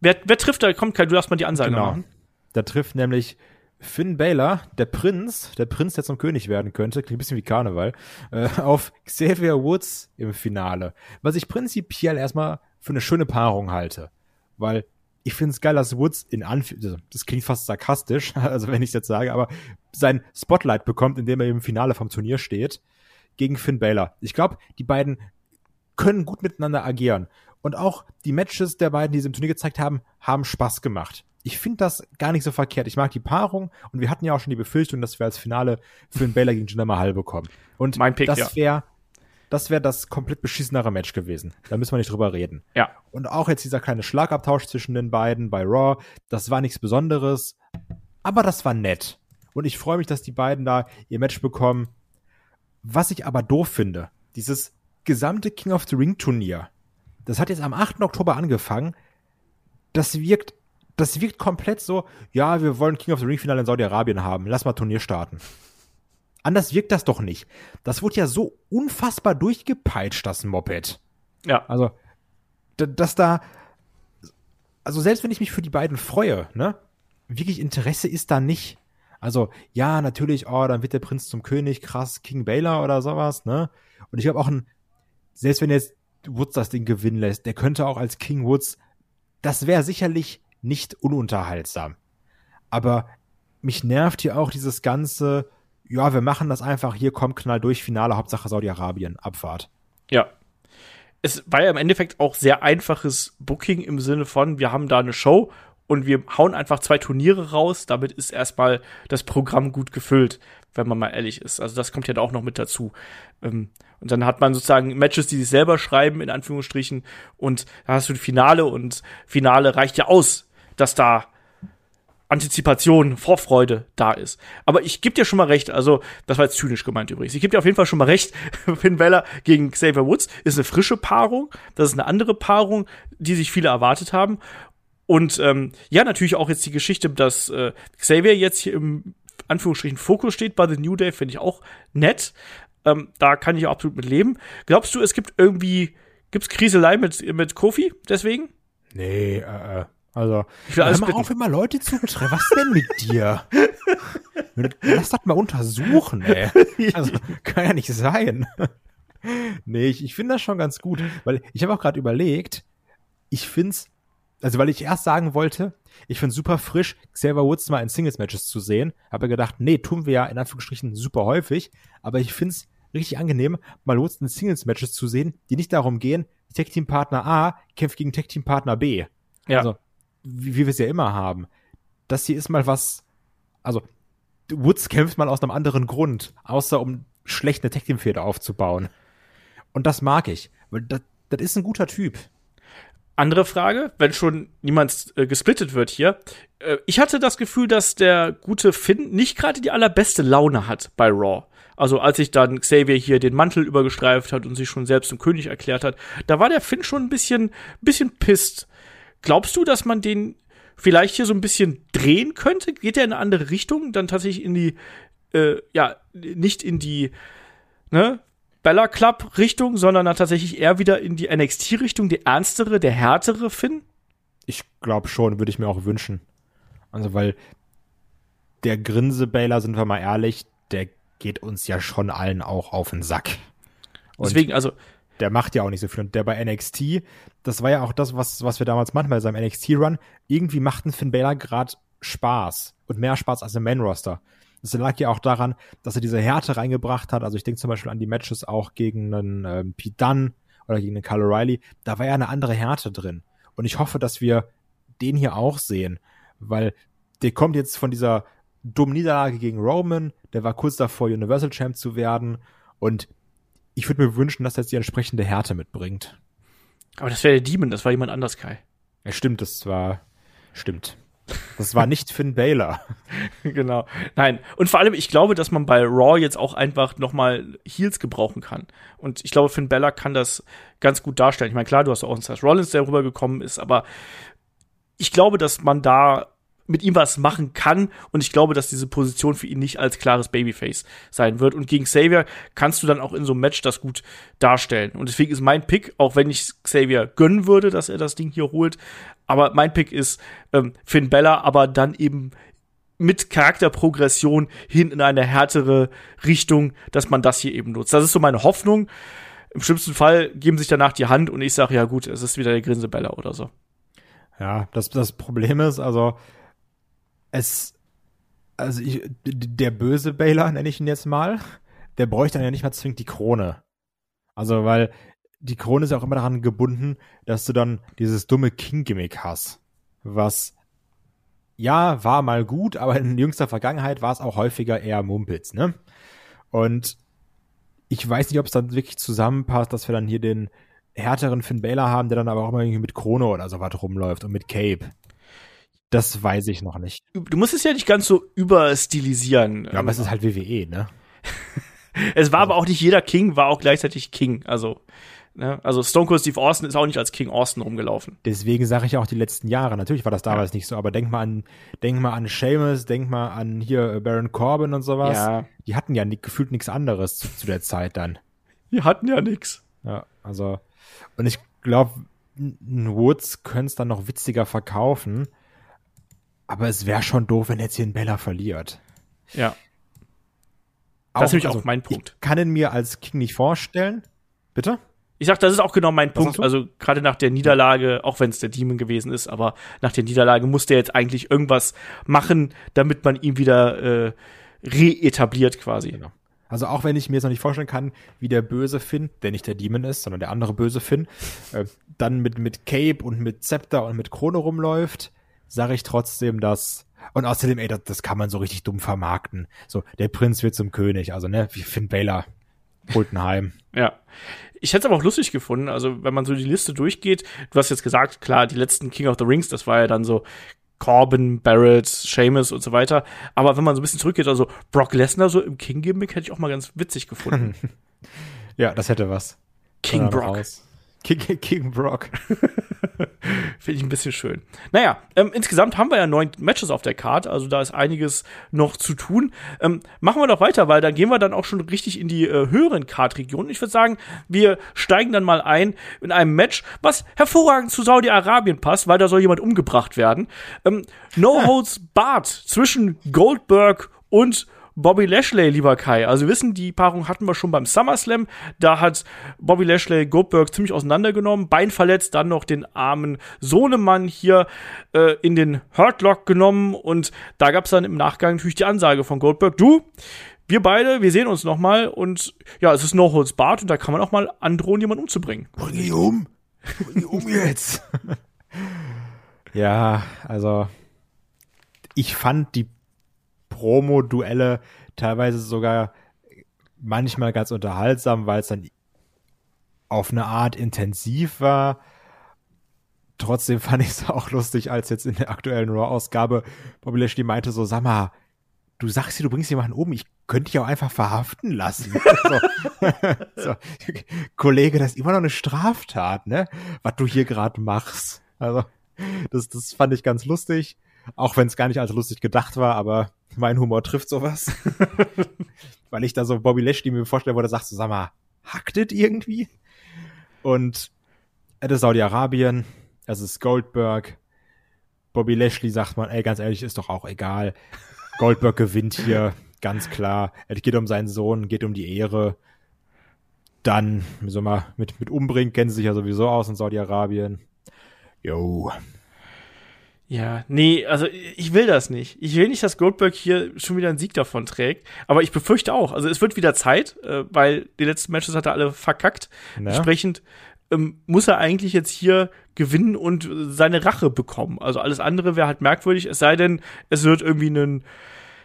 Speaker 2: Wer, wer trifft da? Kommt kein, du darfst mal die Ansage genau. machen.
Speaker 3: Da trifft nämlich Finn Baylor, der Prinz, der Prinz, der zum König werden könnte, klingt ein bisschen wie Karneval, äh, auf Xavier Woods im Finale. Was ich prinzipiell erstmal für eine schöne Paarung halte. Weil ich finde es geil, dass Woods in Anf also, das klingt fast sarkastisch, [LAUGHS] also wenn ich es jetzt sage, aber sein Spotlight bekommt, indem er im Finale vom Turnier steht, gegen Finn Baylor. Ich glaube, die beiden können gut miteinander agieren. Und auch die Matches der beiden, die sie im Turnier gezeigt haben, haben Spaß gemacht. Ich finde das gar nicht so verkehrt. Ich mag die Paarung und wir hatten ja auch schon die Befürchtung, dass wir als Finale Finn Baylor gegen Jinder Mahal bekommen. Und mein Pick, das wäre ja das wäre das komplett beschissenere Match gewesen. Da müssen wir nicht drüber reden.
Speaker 2: Ja.
Speaker 3: Und auch jetzt dieser kleine Schlagabtausch zwischen den beiden bei Raw, das war nichts Besonderes, aber das war nett. Und ich freue mich, dass die beiden da ihr Match bekommen. Was ich aber doof finde, dieses gesamte King of the Ring Turnier, das hat jetzt am 8. Oktober angefangen. Das wirkt, das wirkt komplett so, ja, wir wollen King of the Ring Finale in Saudi-Arabien haben. Lass mal Turnier starten. Anders wirkt das doch nicht. Das wurde ja so unfassbar durchgepeitscht, das Moped.
Speaker 2: Ja.
Speaker 3: Also, dass da, also selbst wenn ich mich für die beiden freue, ne, wirklich Interesse ist da nicht. Also, ja, natürlich, oh, dann wird der Prinz zum König, krass, King Baylor oder sowas, ne? Und ich habe auch ein, selbst wenn jetzt Woods das Ding gewinnen lässt, der könnte auch als King Woods, das wäre sicherlich nicht ununterhaltsam. Aber mich nervt hier auch dieses ganze, ja, wir machen das einfach, hier kommt Knall durch, Finale, Hauptsache Saudi-Arabien, Abfahrt.
Speaker 2: Ja. Es war ja im Endeffekt auch sehr einfaches Booking im Sinne von, wir haben da eine Show und wir hauen einfach zwei Turniere raus, damit ist erstmal das Programm gut gefüllt, wenn man mal ehrlich ist. Also das kommt ja da auch noch mit dazu. Ähm, und dann hat man sozusagen Matches, die sich selber schreiben, in Anführungsstrichen, und da hast du die Finale und Finale reicht ja aus, dass da Antizipation, Vorfreude da ist. Aber ich gebe dir schon mal recht, also das war jetzt zynisch gemeint übrigens. Ich gebe dir auf jeden Fall schon mal recht. [LAUGHS] Finn Balor gegen Xavier Woods ist eine frische Paarung. Das ist eine andere Paarung, die sich viele erwartet haben. Und ähm, ja, natürlich auch jetzt die Geschichte, dass äh, Xavier jetzt hier im Anführungsstrichen Fokus steht bei The New Day, finde ich auch nett. Ähm, da kann ich absolut mit leben. Glaubst du, es gibt irgendwie, gibt's Kriselei mit, mit Kofi deswegen?
Speaker 3: Nee, äh, äh also, ich will alles hör mal auf, immer Leute zu treffen. Was denn mit dir? Lass das mal untersuchen, ey. Also, kann ja nicht sein. nee, ich, ich finde das schon ganz gut, weil ich habe auch gerade überlegt, ich find's, also weil ich erst sagen wollte, ich find's super frisch, Xavier Woods mal in Singles-Matches zu sehen. Habe gedacht, nee, tun wir ja in Anführungsstrichen super häufig, aber ich find's richtig angenehm, mal Woods in Singles-Matches zu sehen, die nicht darum gehen, Tech-Team-Partner A kämpft gegen Tech-Team-Partner B.
Speaker 2: Ja. Also,
Speaker 3: wie, wie wir es ja immer haben. Das hier ist mal was, also Woods kämpft mal aus einem anderen Grund, außer um schlechte Team Fehler aufzubauen. Und das mag ich, weil das, das ist ein guter Typ.
Speaker 2: Andere Frage, wenn schon niemand äh, gesplittet wird hier. Äh, ich hatte das Gefühl, dass der gute Finn nicht gerade die allerbeste Laune hat bei Raw. Also als sich dann Xavier hier den Mantel übergestreift hat und sich schon selbst zum König erklärt hat, da war der Finn schon ein bisschen, bisschen pisst. Glaubst du, dass man den vielleicht hier so ein bisschen drehen könnte? Geht er in eine andere Richtung? Dann tatsächlich in die, äh, ja, nicht in die, ne, Bella Club Richtung, sondern dann tatsächlich eher wieder in die NXT Richtung, die ernstere, der härtere Finn?
Speaker 3: Ich glaube schon, würde ich mir auch wünschen. Also, weil der Grinse-Baylor, sind wir mal ehrlich, der geht uns ja schon allen auch auf den Sack.
Speaker 2: Und Deswegen, also.
Speaker 3: Der macht ja auch nicht so viel. Und der bei NXT, das war ja auch das, was, was wir damals manchmal bei seinem NXT-Run, irgendwie machten Finn Baylor gerade Spaß. Und mehr Spaß als im Main-Roster. Das lag ja auch daran, dass er diese Härte reingebracht hat. Also ich denke zum Beispiel an die Matches auch gegen einen ähm, Pete Dunne oder gegen einen Kyle O'Reilly. Da war ja eine andere Härte drin. Und ich hoffe, dass wir den hier auch sehen. Weil der kommt jetzt von dieser dummen Niederlage gegen Roman. Der war kurz davor, Universal Champ zu werden. Und ich würde mir wünschen, dass er jetzt die entsprechende Härte mitbringt.
Speaker 2: Aber das wäre der Demon, das war jemand anders, Kai.
Speaker 3: Ja, stimmt, das war. Stimmt. Das war nicht Finn Baylor. [LAUGHS]
Speaker 2: genau. Nein. Und vor allem, ich glaube, dass man bei Raw jetzt auch einfach nochmal Heels gebrauchen kann. Und ich glaube, Finn Baylor kann das ganz gut darstellen. Ich meine, klar, du hast auch einen Seth Rollins, der rübergekommen ist, aber ich glaube, dass man da mit ihm was machen kann. Und ich glaube, dass diese Position für ihn nicht als klares Babyface sein wird. Und gegen Xavier kannst du dann auch in so einem Match das gut darstellen. Und deswegen ist mein Pick, auch wenn ich Xavier gönnen würde, dass er das Ding hier holt, aber mein Pick ist ähm, Finn Bella, aber dann eben mit Charakterprogression hin in eine härtere Richtung, dass man das hier eben nutzt. Das ist so meine Hoffnung. Im schlimmsten Fall geben sich danach die Hand und ich sage, ja gut, es ist wieder der Grinsebella oder so.
Speaker 3: Ja, das, das Problem ist, also es, also ich, der böse Baylor, nenne ich ihn jetzt mal, der bräuchte dann ja nicht mal zwingend die Krone. Also, weil die Krone ist ja auch immer daran gebunden, dass du dann dieses dumme King-Gimmick hast. Was, ja, war mal gut, aber in jüngster Vergangenheit war es auch häufiger eher Mumpitz, ne? Und ich weiß nicht, ob es dann wirklich zusammenpasst, dass wir dann hier den härteren Finn Baylor haben, der dann aber auch immer irgendwie mit Krone oder so was rumläuft und mit Cape. Das weiß ich noch nicht.
Speaker 2: Du musst es ja nicht ganz so überstilisieren.
Speaker 3: Ja, aber es ist halt WWE, ne? [LAUGHS]
Speaker 2: es war also. aber auch nicht jeder King, war auch gleichzeitig King. Also, ne? also Stone Cold Steve Austin ist auch nicht als King Austin rumgelaufen.
Speaker 3: Deswegen sage ich auch die letzten Jahre. Natürlich war das damals ja. nicht so, aber denk mal an, denk mal an Seamus, denk mal an hier Baron Corbin und sowas. Ja. Die hatten ja nie, gefühlt nichts anderes zu, zu der Zeit dann.
Speaker 2: Die hatten ja nichts.
Speaker 3: Ja, also, und ich glaube, Woods können es dann noch witziger verkaufen aber es wäre schon doof, wenn jetzt hier ein Bella verliert.
Speaker 2: Ja. Das ist nämlich also, auch mein Punkt.
Speaker 3: Ich kann ihn mir als King nicht vorstellen. Bitte?
Speaker 2: Ich sag, das ist auch genau mein Was Punkt. Also gerade nach der Niederlage, auch wenn es der Demon gewesen ist, aber nach der Niederlage musste er jetzt eigentlich irgendwas machen, damit man ihn wieder äh, reetabliert quasi. Genau.
Speaker 3: Also auch wenn ich mir jetzt noch nicht vorstellen kann, wie der böse Finn, der nicht der Demon ist, sondern der andere böse Finn, äh, dann mit, mit Cape und mit Zepter und mit Krone rumläuft, sage ich trotzdem, dass und außerdem, ey, das, das kann man so richtig dumm vermarkten. So, der Prinz wird zum König, also ne, wie Finn Baylor holt ein Heim. [LAUGHS]
Speaker 2: ja. Ich hätte es aber auch lustig gefunden, also wenn man so die Liste durchgeht, du hast jetzt gesagt, klar, die letzten King of the Rings, das war ja dann so Corbin, Barrett, Seamus und so weiter. Aber wenn man so ein bisschen zurückgeht, also Brock Lesnar so im King-Gimmick hätte ich auch mal ganz witzig gefunden. [LAUGHS]
Speaker 3: ja, das hätte was.
Speaker 2: King Brock.
Speaker 3: Raus. King, King Brock. [LAUGHS]
Speaker 2: Finde ich ein bisschen schön. Naja, ähm, insgesamt haben wir ja neun Matches auf der Card, also da ist einiges noch zu tun. Ähm, machen wir doch weiter, weil da gehen wir dann auch schon richtig in die äh, höheren Card-Regionen. Ich würde sagen, wir steigen dann mal ein in einem Match, was hervorragend zu Saudi-Arabien passt, weil da soll jemand umgebracht werden. Ähm, no Holds Barred zwischen Goldberg und Bobby Lashley, lieber Kai. Also wir wissen, die Paarung hatten wir schon beim SummerSlam. Da hat Bobby Lashley Goldberg ziemlich auseinandergenommen. Bein verletzt, dann noch den armen Sohnemann hier äh, in den Hurtlock genommen. Und da gab es dann im Nachgang natürlich die Ansage von Goldberg, du, wir beide, wir sehen uns noch mal und ja, es ist No Holds Barred und da kann man auch mal androhen, jemanden umzubringen.
Speaker 3: Bring ihn um. Bring ihn um [LAUGHS] jetzt. Ja, also ich fand die Promo-Duelle teilweise sogar manchmal ganz unterhaltsam, weil es dann auf eine Art intensiv war. Trotzdem [LAUGHS] fand ich es auch lustig, als jetzt in der aktuellen Raw-Ausgabe Bobby Lashley meinte so, sag mal, du sagst dir, du bringst jemanden um, ich könnte dich auch einfach verhaften lassen. [LAUGHS] so. [LAUGHS] so. Kollege, das ist immer noch eine Straftat, ne? Was du hier gerade machst. Also, das, das fand ich ganz lustig. Auch wenn es gar nicht als lustig gedacht war, aber mein Humor trifft sowas. [LAUGHS] Weil ich da so Bobby Lashley mir vorstellen wollte, sagst du, sag mal, hackt it irgendwie? Und es ist Saudi-Arabien, es ist Goldberg. Bobby Lashley sagt man, ey, ganz ehrlich, ist doch auch egal. Goldberg gewinnt hier, [LAUGHS] ganz klar. Es geht um seinen Sohn, geht um die Ehre. Dann, wie soll man, mit, mit umbringen, kennen sie sich ja sowieso aus in Saudi-Arabien. Jo,
Speaker 2: ja, nee, also ich will das nicht. Ich will nicht, dass Goldberg hier schon wieder einen Sieg davon trägt. Aber ich befürchte auch. Also es wird wieder Zeit, äh, weil die letzten Matches hat er alle verkackt. Ja. Entsprechend ähm, muss er eigentlich jetzt hier gewinnen und seine Rache bekommen. Also alles andere wäre halt merkwürdig, es sei denn, es wird irgendwie einen,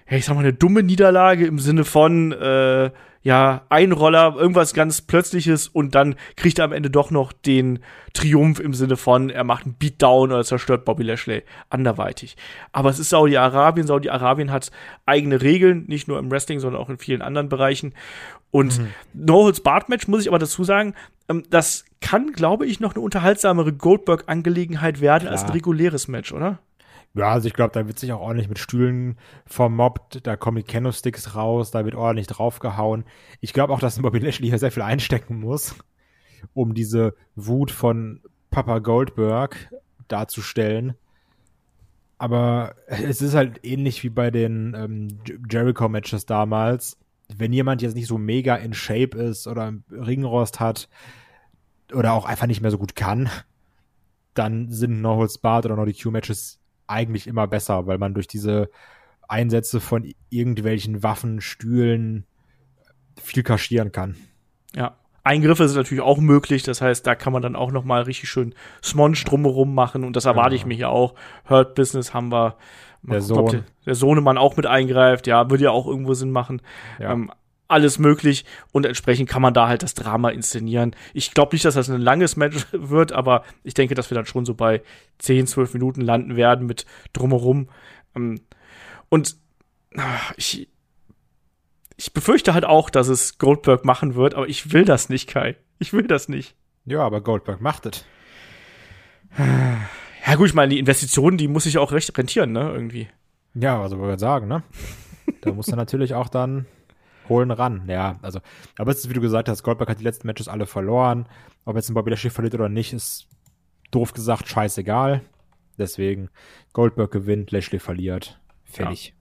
Speaker 2: ja, ich sag mal, eine dumme Niederlage im Sinne von, äh, ja, Einroller, irgendwas ganz Plötzliches und dann kriegt er am Ende doch noch den Triumph im Sinne von, er macht einen Beatdown oder zerstört Bobby Lashley anderweitig. Aber es ist Saudi-Arabien. Saudi-Arabien hat eigene Regeln, nicht nur im Wrestling, sondern auch in vielen anderen Bereichen. Und mhm. No Holds Barred Match muss ich aber dazu sagen, ähm, das kann, glaube ich, noch eine unterhaltsamere Goldberg-Angelegenheit werden Klar. als ein reguläres Match, oder?
Speaker 3: Ja, also ich glaube, da wird sich auch ordentlich mit Stühlen vermobbt, da kommen die Kendo-Sticks raus, da wird ordentlich draufgehauen. Ich glaube auch, dass Bobby Lashley hier sehr viel einstecken muss, um diese Wut von Papa Goldberg darzustellen. Aber es ist halt ähnlich wie bei den ähm, Jericho-Matches damals. Wenn jemand jetzt nicht so mega in Shape ist oder Ringrost hat oder auch einfach nicht mehr so gut kann, dann sind No Holds Barred oder No DQ-Matches eigentlich immer besser, weil man durch diese Einsätze von irgendwelchen Waffen, Stühlen viel kaschieren kann.
Speaker 2: Ja. Eingriffe sind natürlich auch möglich, das heißt, da kann man dann auch noch mal richtig schön Smonge drumherum machen und das erwarte genau. ich mir hier auch. Hurt Business haben wir.
Speaker 3: Der guckt, Sohn. Der,
Speaker 2: der Sohnemann auch mit eingreift, ja, würde ja auch irgendwo Sinn machen. Ja. Ähm, alles möglich und entsprechend kann man da halt das Drama inszenieren. Ich glaube nicht, dass das ein langes Match [LAUGHS] wird, aber ich denke, dass wir dann schon so bei 10, 12 Minuten landen werden mit drumherum. Ähm, und ah, ich, ich befürchte halt auch, dass es Goldberg machen wird, aber ich will das nicht, Kai. Ich will das nicht.
Speaker 3: Ja, aber Goldberg macht es. [SIGHS]
Speaker 2: Ja, gut, ich meine, die Investitionen, die muss sich auch recht rentieren, ne, irgendwie.
Speaker 3: Ja, also wollte ich sagen, ne? Da muss er [LAUGHS] natürlich auch dann holen ran. Ja, also, aber es ist, wie du gesagt hast, Goldberg hat die letzten Matches alle verloren. Ob jetzt ein Bobby Lashley verliert oder nicht, ist doof gesagt scheißegal. Deswegen, Goldberg gewinnt, Lashley verliert. Fertig. Ja.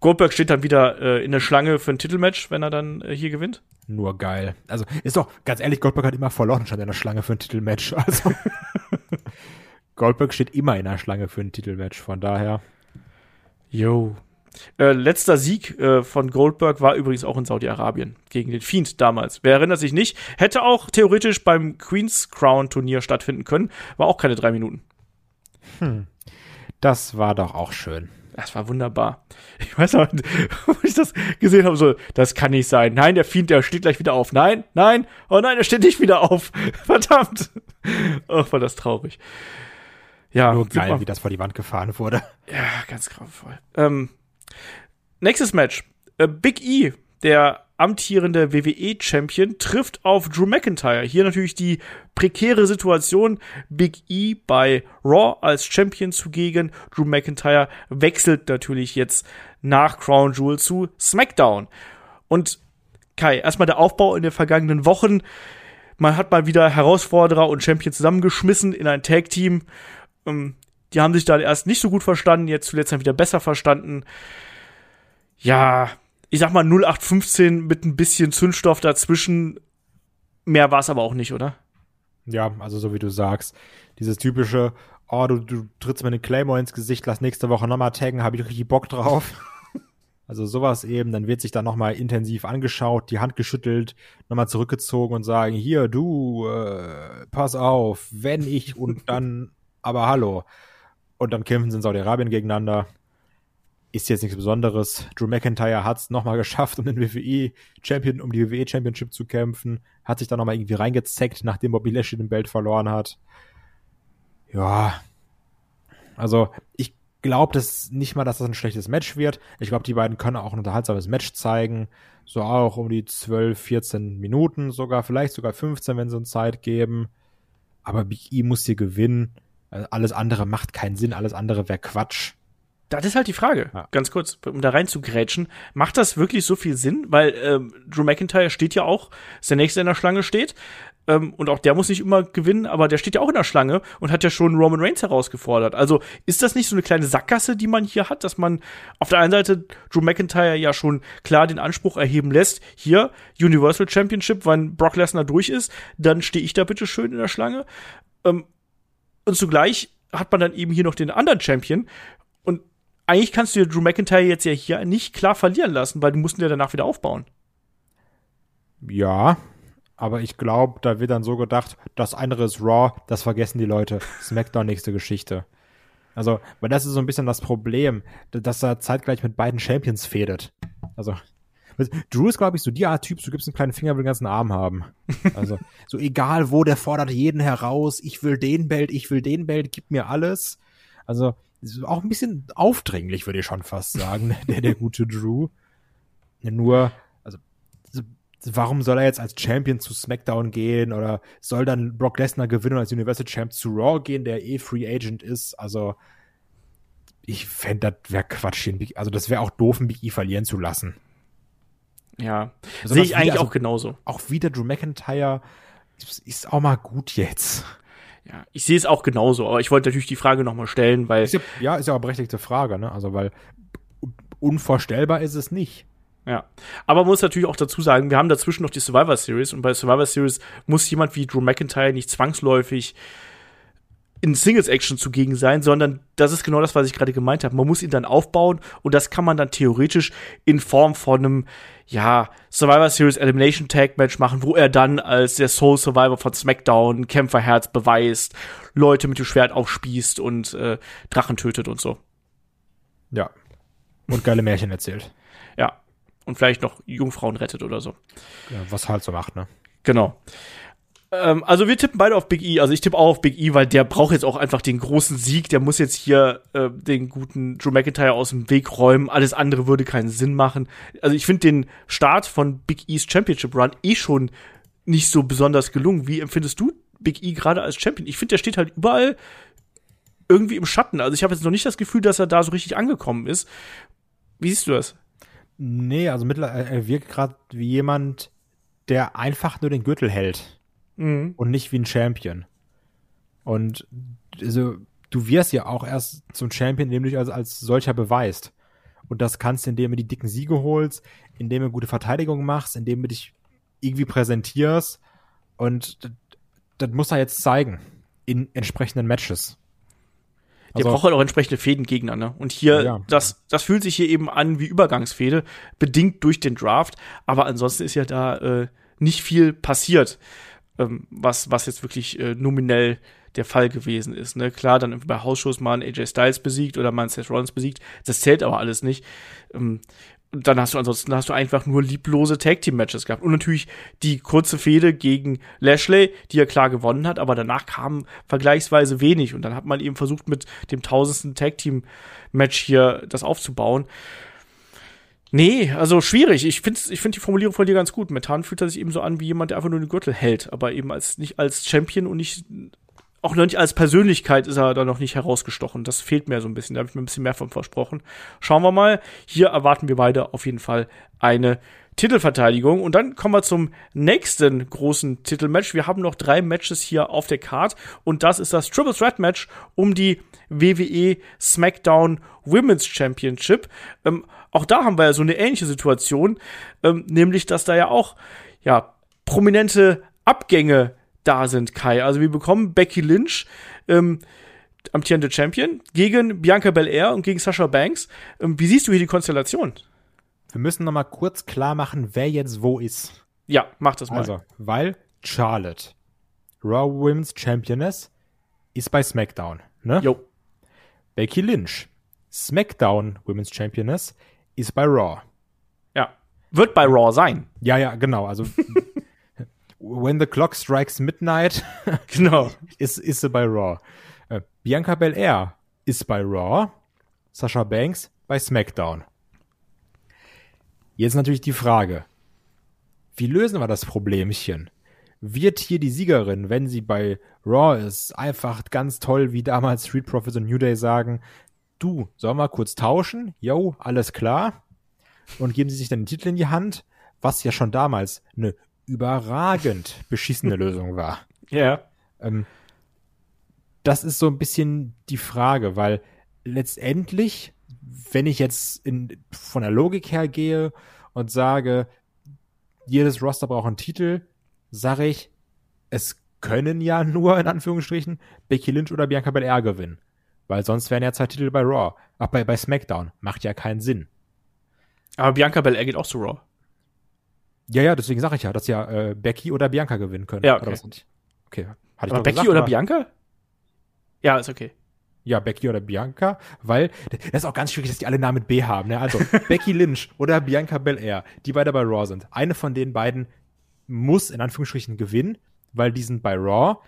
Speaker 2: Goldberg steht dann wieder äh, in der Schlange für ein Titelmatch, wenn er dann äh, hier gewinnt.
Speaker 3: Nur geil. Also ist doch, ganz ehrlich, Goldberg hat immer verloren, stand in der Schlange für ein Titelmatch. [LAUGHS] Also Goldberg steht immer in der Schlange für ein Titelmatch, von daher.
Speaker 2: Yo. Äh, letzter Sieg äh, von Goldberg war übrigens auch in Saudi-Arabien gegen den Fiend damals. Wer erinnert sich nicht? Hätte auch theoretisch beim Queen's Crown Turnier stattfinden können. War auch keine drei Minuten.
Speaker 3: Hm. Das war doch auch schön.
Speaker 2: Das war wunderbar. Ich weiß noch, [LAUGHS] wo ich das gesehen habe, so, das kann nicht sein. Nein, der Fiend, der steht gleich wieder auf. Nein, nein, oh nein, er steht nicht wieder auf. [LAUGHS] Verdammt. Ach, war das traurig.
Speaker 3: Ja. Nur geil, wie das vor die Wand gefahren wurde.
Speaker 2: Ja, ganz grauenvoll. Ähm, Nächstes Match. Äh, Big E, der amtierende WWE-Champion, trifft auf Drew McIntyre. Hier natürlich die prekäre Situation. Big E bei Raw als Champion zugegen. Drew McIntyre wechselt natürlich jetzt nach Crown Jewel zu SmackDown. Und Kai, erstmal der Aufbau in den vergangenen Wochen. Man hat mal wieder Herausforderer und Champion zusammengeschmissen in ein Tag-Team. Ähm, die haben sich da erst nicht so gut verstanden, jetzt zuletzt dann wieder besser verstanden ja, ich sag mal 0815 mit ein bisschen Zündstoff dazwischen. Mehr war es aber auch nicht, oder?
Speaker 3: Ja, also so wie du sagst, dieses typische, oh, du, du trittst mir eine Claymore ins Gesicht, lass nächste Woche nochmal taggen, habe ich richtig Bock drauf. [LAUGHS] also sowas eben, dann wird sich dann nochmal intensiv angeschaut, die Hand geschüttelt, nochmal zurückgezogen und sagen, hier, du, äh, pass auf, wenn ich und dann, [LAUGHS] aber hallo. Und dann kämpfen sie in Saudi-Arabien gegeneinander. Ist jetzt nichts Besonderes. Drew McIntyre hat es nochmal [LAUGHS] geschafft, um den WWE Champion, um die WWE Championship zu kämpfen. Hat sich da nochmal irgendwie reingezeckt, nachdem Bobby Lashley den Belt verloren hat. Ja. Also, ich glaube das nicht mal, dass das ein schlechtes Match wird. Ich glaube, die beiden können auch ein unterhaltsames Match zeigen. So auch um die 12, 14 Minuten sogar, vielleicht sogar 15, wenn sie uns Zeit geben. Aber Big E muss hier gewinnen. Alles andere macht keinen Sinn, alles andere wäre Quatsch.
Speaker 2: Das ist halt die Frage, ja. ganz kurz, um da rein zu grätschen. Macht das wirklich so viel Sinn? Weil ähm, Drew McIntyre steht ja auch, ist der nächste in der Schlange steht. Ähm, und auch der muss nicht immer gewinnen, aber der steht ja auch in der Schlange und hat ja schon Roman Reigns herausgefordert. Also ist das nicht so eine kleine Sackgasse, die man hier hat, dass man auf der einen Seite Drew McIntyre ja schon klar den Anspruch erheben lässt, hier Universal Championship, wenn Brock Lesnar durch ist, dann stehe ich da bitte schön in der Schlange. Ähm, und zugleich hat man dann eben hier noch den anderen Champion. Und eigentlich kannst du Drew McIntyre jetzt ja hier nicht klar verlieren lassen, weil du musst ihn ja danach wieder aufbauen.
Speaker 3: Ja, aber ich glaube, da wird dann so gedacht, das andere ist Raw, das vergessen die Leute. SmackDown nächste Geschichte. Also, weil das ist so ein bisschen das Problem, dass er zeitgleich mit beiden Champions fädet. Also, Drew ist, glaube ich, so die Art Typ, du gibst einen kleinen Finger, will den ganzen Arm haben. Also, so egal wo, der fordert jeden heraus, ich will den Belt, ich will den Belt, gib mir alles. Also, auch ein bisschen aufdringlich, würde ich schon fast sagen, [LAUGHS] der, der gute Drew. Nur, also, warum soll er jetzt als Champion zu SmackDown gehen oder soll dann Brock Lesnar gewinnen und als Universal Champ zu Raw gehen, der eh Free Agent ist? Also, ich fände, das wäre Quatsch. Also, das wäre auch doof, einen Big E verlieren zu lassen.
Speaker 2: Ja, sehe ich eigentlich also, auch genauso.
Speaker 3: Auch wieder Drew McIntyre ist auch mal gut jetzt.
Speaker 2: Ja, ich sehe es auch genauso, aber ich wollte natürlich die Frage nochmal stellen, weil.
Speaker 3: Ist ja, ja, ist ja auch berechtigte Frage, ne? Also, weil unvorstellbar ist es nicht.
Speaker 2: Ja, aber man muss natürlich auch dazu sagen, wir haben dazwischen noch die Survivor Series und bei Survivor Series muss jemand wie Drew McIntyre nicht zwangsläufig in Singles-Action zugegen sein, sondern das ist genau das, was ich gerade gemeint habe. Man muss ihn dann aufbauen und das kann man dann theoretisch in Form von einem, ja, Survivor Series Elimination Tag Match machen, wo er dann als der Soul Survivor von SmackDown Kämpferherz beweist, Leute mit dem Schwert aufspießt und äh, Drachen tötet und so.
Speaker 3: Ja. Und geile Märchen erzählt.
Speaker 2: Ja. Und vielleicht noch Jungfrauen rettet oder so.
Speaker 3: Ja, was halt so macht, ne?
Speaker 2: Genau. Ähm, also wir tippen beide auf Big E. Also ich tippe auch auf Big E, weil der braucht jetzt auch einfach den großen Sieg. Der muss jetzt hier äh, den guten Drew McIntyre aus dem Weg räumen. Alles andere würde keinen Sinn machen. Also ich finde den Start von Big E's Championship Run eh schon nicht so besonders gelungen. Wie empfindest du Big E gerade als Champion? Ich finde, der steht halt überall irgendwie im Schatten. Also ich habe jetzt noch nicht das Gefühl, dass er da so richtig angekommen ist. Wie siehst du das?
Speaker 3: Nee, also mittlerweile er wirkt gerade wie jemand, der einfach nur den Gürtel hält mhm. und nicht wie ein Champion. Und also, du wirst ja auch erst zum Champion, indem du dich als, als solcher beweist. Und das kannst du, indem du die dicken Siege holst, indem du gute Verteidigung machst, indem du dich irgendwie präsentierst. Und das, das muss er jetzt zeigen in entsprechenden Matches.
Speaker 2: Der also, braucht halt auch entsprechende Fädengegner, ne? Und hier, ja. das, das fühlt sich hier eben an wie Übergangsfäde, bedingt durch den Draft, aber ansonsten ist ja da äh, nicht viel passiert ähm, was, was jetzt wirklich äh, nominell der Fall gewesen ist. Ne? Klar, dann bei Hausshows mal einen AJ Styles besiegt oder mal einen Seth Rollins besiegt, das zählt aber alles nicht. Ähm, und dann hast du ansonsten hast du einfach nur lieblose Tag Team Matches gehabt und natürlich die kurze Fehde gegen Lashley, die er klar gewonnen hat, aber danach kam vergleichsweise wenig und dann hat man eben versucht mit dem tausendsten Tag Team Match hier das aufzubauen Nee, also schwierig. Ich finde ich find die Formulierung von dir ganz gut. Methan fühlt sich eben so an wie jemand, der einfach nur den Gürtel hält, aber eben als nicht als Champion und nicht auch noch nicht als Persönlichkeit ist er da noch nicht herausgestochen. Das fehlt mir so ein bisschen. Da habe ich mir ein bisschen mehr von versprochen. Schauen wir mal. Hier erwarten wir beide auf jeden Fall eine Titelverteidigung. Und dann kommen wir zum nächsten großen Titelmatch. Wir haben noch drei Matches hier auf der Card. Und das ist das Triple Threat Match um die WWE SmackDown Women's Championship. Ähm, auch da haben wir ja so eine ähnliche Situation, ähm, nämlich dass da ja auch ja prominente Abgänge da sind, Kai. Also wir bekommen Becky Lynch, ähm, amtierende Champion, gegen Bianca Belair und gegen Sasha Banks. Ähm, wie siehst du hier die Konstellation?
Speaker 3: Wir müssen noch mal kurz klar machen, wer jetzt wo ist.
Speaker 2: Ja, mach das mal.
Speaker 3: Also, weil Charlotte, Raw Women's Championess, ist bei SmackDown, ne? Jo. Becky Lynch, SmackDown Women's Championess, ist bei Raw.
Speaker 2: Ja. Wird bei Raw sein.
Speaker 3: Ja, ja, genau. Also [LAUGHS] When the clock strikes midnight [LAUGHS]
Speaker 2: Genau.
Speaker 3: ist, ist sie bei Raw. Äh, Bianca Belair ist bei Raw. Sasha Banks bei SmackDown. Jetzt natürlich die Frage. Wie lösen wir das Problemchen? Wird hier die Siegerin, wenn sie bei Raw ist, einfach ganz toll, wie damals Street Profits und New Day sagen, du, sollen wir kurz tauschen? Yo, alles klar. Und geben sie sich dann den Titel in die Hand, was ja schon damals eine überragend beschissene [LAUGHS] Lösung war.
Speaker 2: Ja.
Speaker 3: Ähm, das ist so ein bisschen die Frage, weil letztendlich, wenn ich jetzt in, von der Logik her gehe und sage, jedes Roster braucht einen Titel, sage ich, es können ja [LAUGHS] nur, in Anführungsstrichen, Becky Lynch oder Bianca Belair gewinnen. Weil sonst wären ja zwei Titel bei Raw. Ach, bei, bei SmackDown. Macht ja keinen Sinn.
Speaker 2: Aber Bianca Belair geht auch zu Raw.
Speaker 3: Ja, ja, deswegen sage ich ja, dass ja äh, Becky oder Bianca gewinnen können.
Speaker 2: Ja,
Speaker 3: Oder
Speaker 2: okay.
Speaker 3: Okay. Hatte
Speaker 2: Aber Becky
Speaker 3: gesagt,
Speaker 2: oder
Speaker 3: aber-
Speaker 2: Bianca? Ja, ist okay.
Speaker 3: Ja, Becky oder Bianca, weil das ist auch ganz schwierig, dass die alle Namen mit B haben. Ne? Also [LAUGHS] Becky Lynch oder Bianca Belair, die beide bei Raw sind. Eine von den beiden muss in Anführungsstrichen gewinnen, weil die sind bei Raw.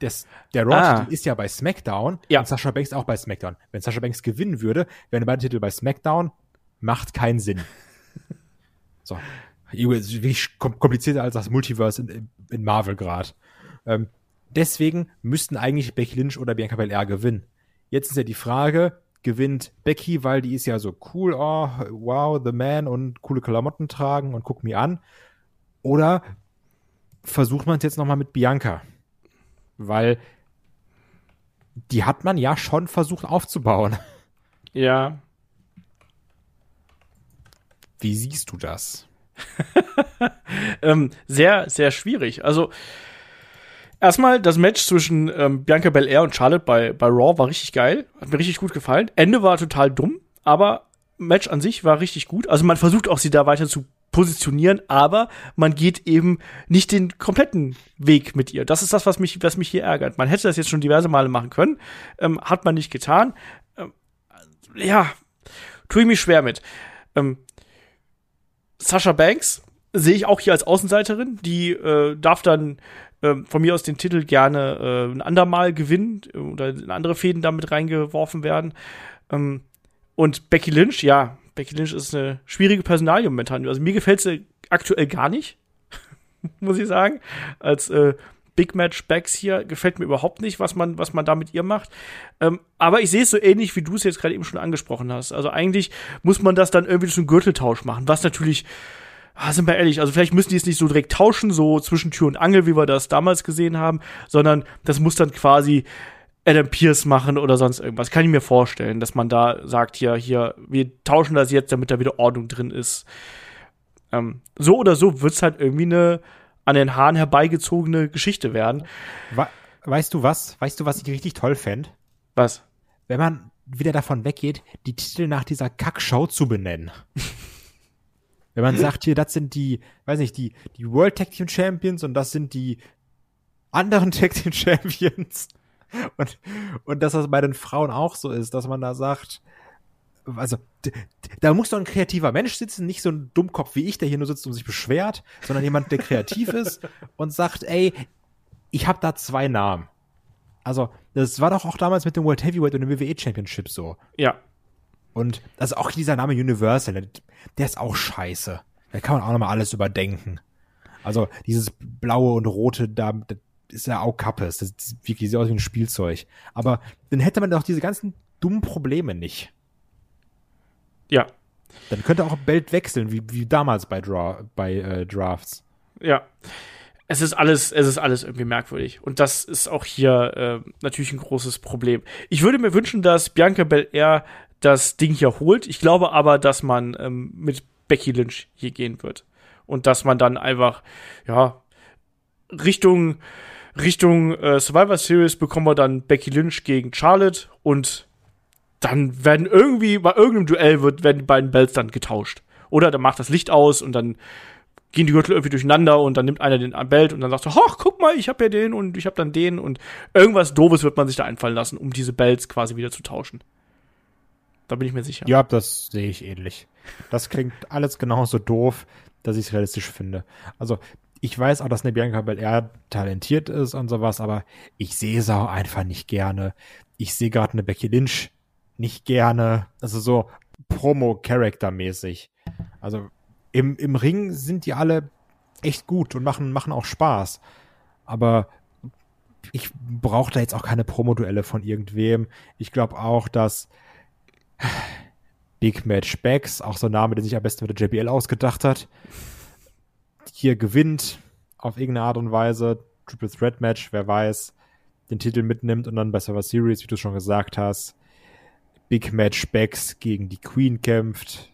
Speaker 3: Das, der Raw-Titel
Speaker 2: Ah.
Speaker 3: ist ja bei SmackDown
Speaker 2: Ja.
Speaker 3: und Sasha Banks auch bei SmackDown. Wenn Sasha Banks gewinnen würde, wären beide Titel bei SmackDown, macht keinen Sinn. [LAUGHS] so. Wirklich kom- komplizierter als das Multiverse in, in Marvel gerade. Ähm, deswegen müssten eigentlich Becky Lynch oder Bianca Belair gewinnen. Jetzt ist ja die Frage, gewinnt Becky, weil die ist ja so cool, oh, wow, the man und coole Klamotten tragen und guck mir an. Oder versucht man es jetzt nochmal mit Bianca? Weil die hat man ja schon versucht aufzubauen. [LAUGHS]
Speaker 2: Ja.
Speaker 3: Wie siehst du das? [LAUGHS]
Speaker 2: Ähm, sehr, sehr schwierig. Also, erstmal, das Match zwischen ähm, Bianca Belair und Charlotte bei, bei Raw war richtig geil. Hat mir richtig gut gefallen. Ende war total dumm, aber Match an sich war richtig gut. Also, man versucht auch, sie da weiter zu positionieren, aber man geht eben nicht den kompletten Weg mit ihr. Das ist das, was mich, was mich hier ärgert. Man hätte das jetzt schon diverse Male machen können, ähm, hat man nicht getan. Ähm, ja, tue ich mich schwer mit. Ähm, Sasha Banks sehe ich auch hier als Außenseiterin. Die äh, darf dann ähm, von mir aus den Titel gerne äh, ein andermal gewinnen äh, oder in andere Fäden damit reingeworfen werden. Ähm, und Becky Lynch, ja, Becky Lynch ist eine schwierige Personalie momentan. Also mir gefällt sie aktuell gar nicht, [LAUGHS] muss ich sagen. Als äh, Big Match Backs hier gefällt mir überhaupt nicht, was man, was man da mit ihr macht. Ähm, aber ich sehe es so ähnlich, wie du es jetzt gerade eben schon angesprochen hast. Also eigentlich muss man das dann irgendwie durch einen Gürteltausch machen, was natürlich ah, sind wir ehrlich, also vielleicht müssen die es nicht so direkt tauschen, so zwischen Tür und Angel, wie wir das damals gesehen haben, sondern das muss dann quasi Adam Pierce machen oder sonst irgendwas. Kann ich mir vorstellen, dass man da sagt, hier, hier, wir tauschen das jetzt, damit da wieder Ordnung drin ist. Ähm, so oder so wird's halt irgendwie eine an den Haaren herbeigezogene Geschichte werden.
Speaker 3: We weißt du was? Weißt du, was ich richtig toll fände?
Speaker 2: Was?
Speaker 3: Wenn man wieder davon weggeht, die Titel nach dieser Kackshow zu benennen. [LAUGHS] Wenn man sagt, hier, das sind die, weiß nicht, die, die World Tag Team Champions und das sind die anderen [LAUGHS] Tag Team Champions. Und, und dass das bei den Frauen auch so ist, dass man da sagt, also, da muss doch ein kreativer Mensch sitzen, nicht so ein Dummkopf wie ich, der hier nur sitzt und sich beschwert, sondern jemand, der kreativ ist [LAUGHS] und sagt, ey, ich habe da zwei Namen. Also, das war doch auch damals mit dem World Heavyweight und dem WWE Championship so.
Speaker 2: Ja.
Speaker 3: Und also auch dieser Name Universal, der, der ist auch scheiße. Da kann man auch nochmal alles überdenken. Also dieses blaue und rote, da ist ja auch Kappes. Das ist wirklich sieht aus wie ein Spielzeug. Aber dann hätte man doch diese ganzen dummen Probleme nicht.
Speaker 2: Ja.
Speaker 3: Dann könnte auch Belt wechseln, wie, wie damals bei, Draw, bei äh, Drafts.
Speaker 2: Ja. Es ist alles, es ist alles irgendwie merkwürdig. Und das ist auch hier äh, natürlich ein großes Problem. Ich würde mir wünschen, dass Bianca Belair das Ding hier holt. Ich glaube aber, dass man ähm, mit Becky Lynch hier gehen wird. Und dass man dann einfach, ja, Richtung, Richtung äh, Survivor Series bekommen wir dann Becky Lynch gegen Charlotte und dann werden irgendwie, bei irgendeinem Duell wird, werden die beiden Belts dann getauscht. Oder dann macht das Licht aus und dann gehen die Gürtel irgendwie durcheinander und dann nimmt einer den Belt und dann sagt so, ach, guck mal, ich hab ja den und ich hab dann den und irgendwas Doofes wird man sich da einfallen lassen, um diese Belts quasi wieder zu tauschen. Da bin ich mir sicher.
Speaker 3: Ja, das sehe ich ähnlich. Das klingt alles genauso doof, dass ich es realistisch finde. Also, ich weiß auch, dass eine Bianca Belair talentiert ist und sowas, aber ich sehe sie auch einfach nicht gerne. Ich sehe gerade eine Becky Lynch nicht gerne. Also so Promo-Character-mäßig. Also im, im Ring sind die alle echt gut und machen, machen auch Spaß. Aber ich brauche da jetzt auch keine Promo-Duelle von irgendwem. Ich glaube auch, dass Big Match Backs, auch so ein Name, den sich am besten mit der JBL ausgedacht hat, hier gewinnt auf irgendeine Art und Weise. Triple Threat Match, wer weiß, den Titel mitnimmt und dann bei Server Series, wie du schon gesagt hast, Big Match Backs gegen die Queen kämpft.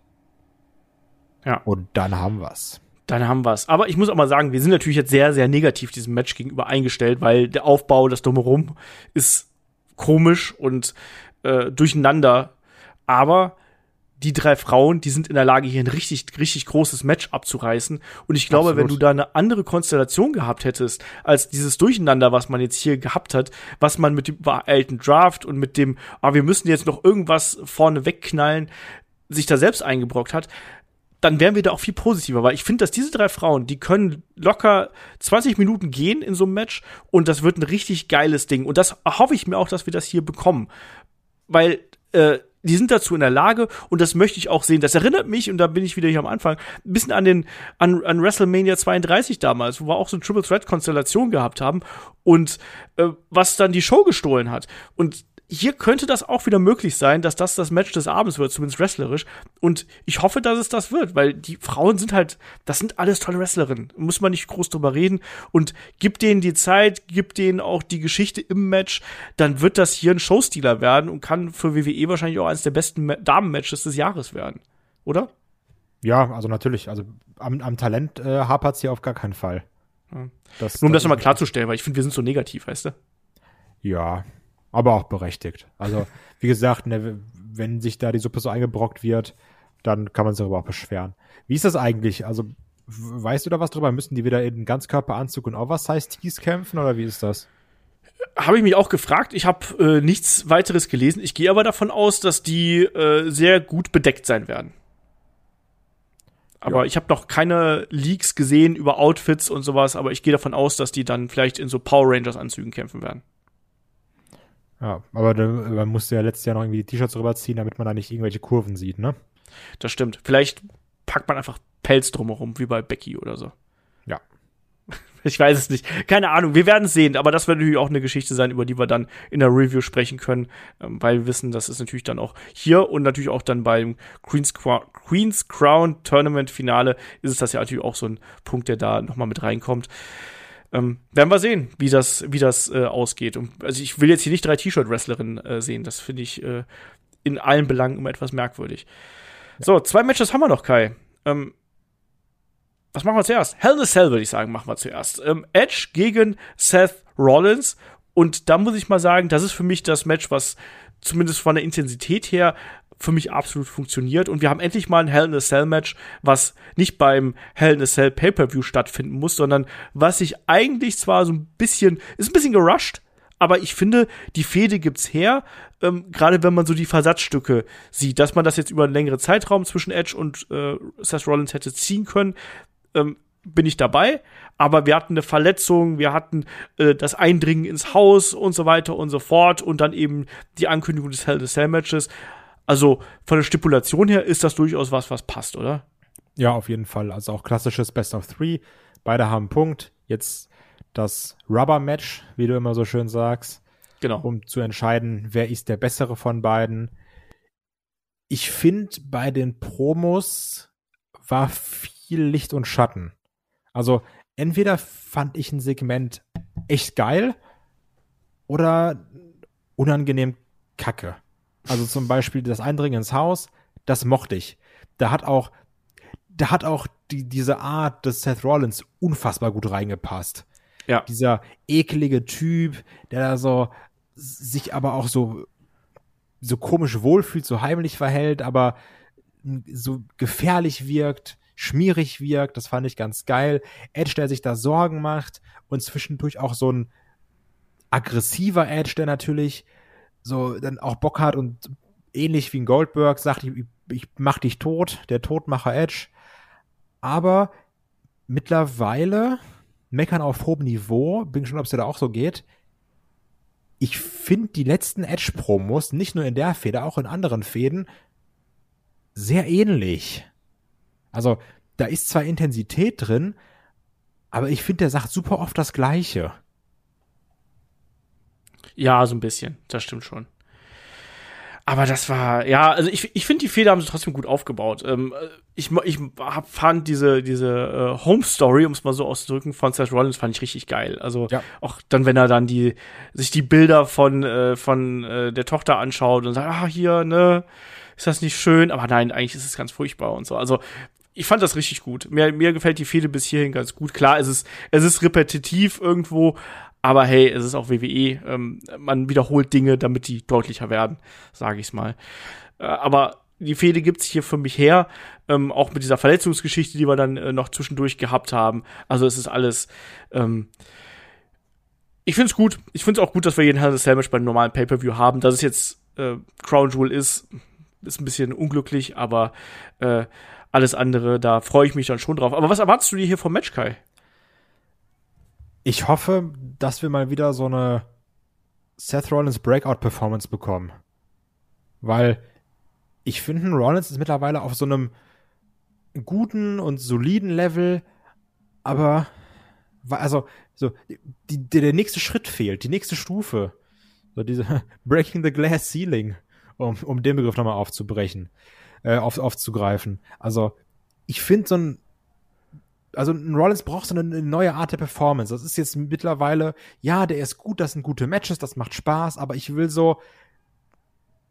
Speaker 2: Ja.
Speaker 3: Und dann haben wir's.
Speaker 2: Dann haben wir's. Aber ich muss auch mal sagen, wir sind natürlich jetzt sehr, sehr negativ diesem Match gegenüber eingestellt, weil der Aufbau, das Drumherum ist komisch und äh, durcheinander. Aber die drei Frauen, die sind in der Lage, hier ein richtig, richtig großes Match abzureißen. Und ich glaube, Absolut. wenn du da eine andere Konstellation gehabt hättest, als dieses Durcheinander, was man jetzt hier gehabt hat, was man mit dem alten Draft und mit dem, ah, wir müssen jetzt noch irgendwas vorne wegknallen, sich da selbst eingebrockt hat, dann wären wir da auch viel positiver, weil ich finde, dass diese drei Frauen, die können locker 20 Minuten gehen in so einem Match und das wird ein richtig geiles Ding. Und das hoffe ich mir auch, dass wir das hier bekommen. Weil äh, die sind dazu in der Lage und das möchte ich auch sehen. Das erinnert mich, und da bin ich wieder hier am Anfang, ein bisschen an den, an, an WrestleMania 32 damals, wo wir auch so eine Triple Threat Konstellation gehabt haben und äh, was dann die Show gestohlen hat. Und hier könnte das auch wieder möglich sein, dass das das Match des Abends wird, zumindest wrestlerisch. Und ich hoffe, dass es das wird, weil die Frauen sind halt, das sind alles tolle Wrestlerinnen. Muss man nicht groß drüber reden. Und gibt denen die Zeit, gibt denen auch die Geschichte im Match, dann wird das hier ein Showstealer werden und kann für WWE wahrscheinlich auch eines der besten Damen-Matches des Jahres werden. Oder?
Speaker 3: Ja, also natürlich. Also am, am Talent äh, hapert hier auf gar keinen Fall.
Speaker 2: Das, Nur um das, das nochmal klarzustellen, weil ich finde, wir sind so negativ, weißt du?
Speaker 3: Ja, aber auch berechtigt. Also, [LAUGHS] wie gesagt, ne, wenn sich da die Suppe so eingebrockt wird, dann kann man sich darüber auch beschweren. Wie ist das eigentlich? Also, weißt du da was drüber? Müssen die wieder in Ganzkörperanzug und Oversize-Tees kämpfen oder wie ist das?
Speaker 2: Habe ich mich auch gefragt. Ich habe äh, nichts weiteres gelesen. Ich gehe aber davon aus, dass die äh, sehr gut bedeckt sein werden. Aber ja. ich habe noch keine Leaks gesehen über Outfits und sowas, aber ich gehe davon aus, dass die dann vielleicht in so Power Rangers Anzügen kämpfen werden.
Speaker 3: Ja, aber man musste ja letztes Jahr noch irgendwie die T-Shirts rüberziehen, damit man da nicht irgendwelche Kurven sieht, ne?
Speaker 2: Das stimmt. Vielleicht packt man einfach Pelz drumherum, wie bei Becky oder so.
Speaker 3: Ja. [LAUGHS]
Speaker 2: Ich weiß es nicht. Keine Ahnung. Wir werden es sehen. Aber das wird natürlich auch eine Geschichte sein, über die wir dann in der Review sprechen können, ähm, weil wir wissen, das ist natürlich dann auch hier und natürlich auch dann beim Queen's, Queen's Crown Tournament Finale ist es das ja natürlich auch so ein Punkt, der da nochmal mit reinkommt. Ähm, werden wir sehen, wie das, wie das äh, ausgeht. Und, also ich will jetzt hier nicht drei T-Shirt-Wrestlerinnen äh, sehen. Das finde ich äh, in allen Belangen immer etwas merkwürdig. Ja. So, zwei Matches haben wir noch, Kai. Ähm, was machen wir zuerst? Hell in a Cell, würde ich sagen, machen wir zuerst. Ähm, Edge gegen Seth Rollins. Und da muss ich mal sagen, das ist für mich das Match, was zumindest von der Intensität her für mich absolut funktioniert. Und wir haben endlich mal ein Hell in a Cell Match, was nicht beim Hell in a Cell Pay-Per-View stattfinden muss, sondern was sich eigentlich zwar so ein bisschen, ist ein bisschen gerusht, aber ich finde, die Fehde gibt's her, ähm, gerade wenn man so die Versatzstücke sieht, dass man das jetzt über einen längeren Zeitraum zwischen Edge und äh, Seth Rollins hätte ziehen können, ähm, bin ich dabei. Aber wir hatten eine Verletzung, wir hatten äh, das Eindringen ins Haus und so weiter und so fort und dann eben die Ankündigung des Hell in a Cell Matches. Also von der Stipulation her ist das durchaus was, was passt, oder?
Speaker 3: Ja, auf jeden Fall. Also auch klassisches Best of Three. Beide haben einen Punkt. Jetzt das Rubber-Match, wie du immer so schön sagst.
Speaker 2: Genau.
Speaker 3: Um zu entscheiden, wer ist der bessere von beiden. Ich finde, bei den Promos war viel Licht und Schatten. Also entweder fand ich ein Segment echt geil oder unangenehm kacke. Also zum Beispiel das Eindringen ins Haus, das mochte ich. Da hat auch, da hat auch die, diese Art des Seth Rollins unfassbar gut reingepasst.
Speaker 2: Ja.
Speaker 3: Dieser ekelige Typ, der da so sich aber auch so, so komisch wohlfühlt, so heimlich verhält, aber so gefährlich wirkt, schmierig wirkt, das fand ich ganz geil. Edge, der sich da Sorgen macht und zwischendurch auch so ein aggressiver Edge, der natürlich so dann auch Bock hat und ähnlich wie ein Goldberg sagt, ich, ich mach dich tot, der Todmacher Edge. Aber mittlerweile meckern auf hohem Niveau, bin gespannt, ob es dir da auch so geht. Ich finde die letzten Edge-Promos, nicht nur in der Feder, auch in anderen Fäden, sehr ähnlich. Also, da ist zwar Intensität drin, aber ich finde, der sagt super oft das Gleiche.
Speaker 2: Ja, so ein bisschen. Das stimmt schon. Aber das war, ja, also ich, ich finde, die Fehler haben sie trotzdem gut aufgebaut. Ähm, ich, ich hab, fand diese, diese äh, Home Story, um es mal so auszudrücken, von Seth Rollins fand ich richtig geil. Also ja. auch dann, wenn er dann die, sich die Bilder von, äh, von äh, der Tochter anschaut und sagt, ah, hier, ne, ist das nicht schön? Aber nein, eigentlich ist es ganz furchtbar und so. Also ich fand das richtig gut. Mir, mir gefällt die Fehde bis hierhin ganz gut. Klar, es ist, es ist repetitiv irgendwo, aber hey, es ist auch WWE. Ähm, man wiederholt Dinge, damit die deutlicher werden, sage ich mal. Äh, aber die Fehde gibt's hier für mich her, ähm, auch mit dieser Verletzungsgeschichte, die wir dann äh, noch zwischendurch gehabt haben. Also es ist alles. Ähm, ich find's gut. Ich find's auch gut, dass wir jeden Hell in bei einem normalen Pay-per-View haben. Dass es jetzt äh, Crown Jewel ist, ist ein bisschen unglücklich, aber äh, alles andere, da freue ich mich dann schon drauf. Aber was erwartest du dir hier vom Match, Kai?
Speaker 3: Ich hoffe, dass wir mal wieder so eine Seth Rollins Breakout-Performance bekommen. Weil ich finde, Rollins ist mittlerweile auf so einem guten und soliden Level, aber also so die, die, der nächste Schritt fehlt, die nächste Stufe. So diese [LAUGHS] Breaking the Glass Ceiling, um, um den Begriff nochmal aufzubrechen, äh, auf, aufzugreifen. Also ich finde so ein also ein Rollins braucht so eine neue Art der Performance. Das ist jetzt mittlerweile, ja, der ist gut, das sind gute Matches, das macht Spaß, aber ich will so,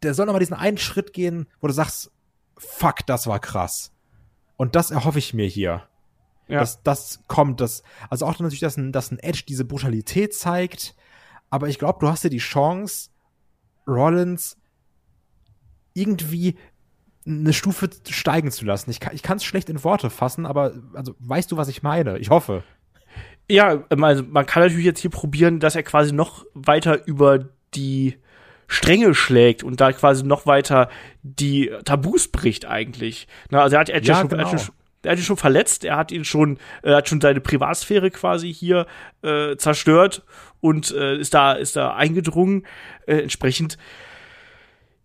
Speaker 3: der soll nochmal diesen einen Schritt gehen, wo du sagst, fuck, das war krass. Und das erhoffe ich mir hier. Ja. Dass das kommt, das, also auch natürlich, dass ein, dass ein Edge diese Brutalität zeigt, aber ich glaube, du hast ja die Chance, Rollins irgendwie eine Stufe steigen zu lassen. Ich kann es schlecht in Worte fassen, aber also weißt du, was ich meine? Ich hoffe.
Speaker 2: Ja, also man kann natürlich jetzt hier probieren, dass er quasi noch weiter über die Stränge schlägt und da quasi noch weiter die Tabus bricht eigentlich. Na, also er hat, er hat ja, schon, genau. er hat schon, er hat ihn schon verletzt, er hat ihn schon, er hat schon seine Privatsphäre quasi hier äh, zerstört und äh, ist da, ist da eingedrungen. Äh, entsprechend,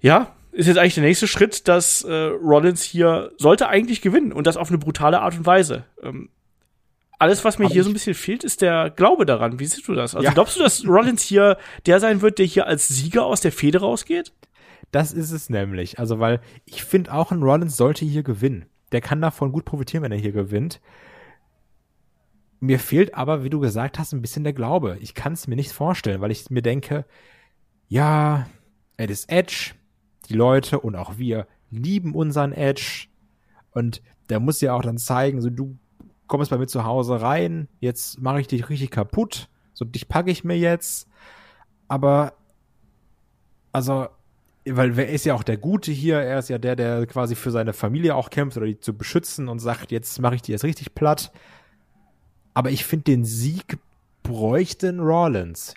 Speaker 2: ja, ist jetzt eigentlich der nächste Schritt, dass äh, Rollins hier sollte eigentlich gewinnen und das auf eine brutale Art und Weise. Ähm, alles, was mir Hab hier so ein bisschen fehlt, ist der Glaube daran. Wie siehst du das? Also ja. glaubst du, dass Rollins hier der sein wird, der hier als Sieger aus der Fehde rausgeht?
Speaker 3: Das ist es nämlich. Also, weil ich finde auch ein Rollins sollte hier gewinnen. Der kann davon gut profitieren, wenn er hier gewinnt. Mir fehlt aber, wie du gesagt hast, ein bisschen der Glaube. Ich kann es mir nicht vorstellen, weil ich mir denke, ja, er ist Edge, die Leute und auch wir lieben unseren Edge. Und der muss ja auch dann zeigen, so du kommst bei mir zu Hause rein, jetzt mache ich dich richtig kaputt, so dich packe ich mir jetzt. Aber, also, weil er ist ja auch der Gute hier, er ist ja der, der quasi für seine Familie auch kämpft oder die zu beschützen und sagt, jetzt mache ich die jetzt richtig platt. Aber ich finde, den Sieg bräuchte Rollins.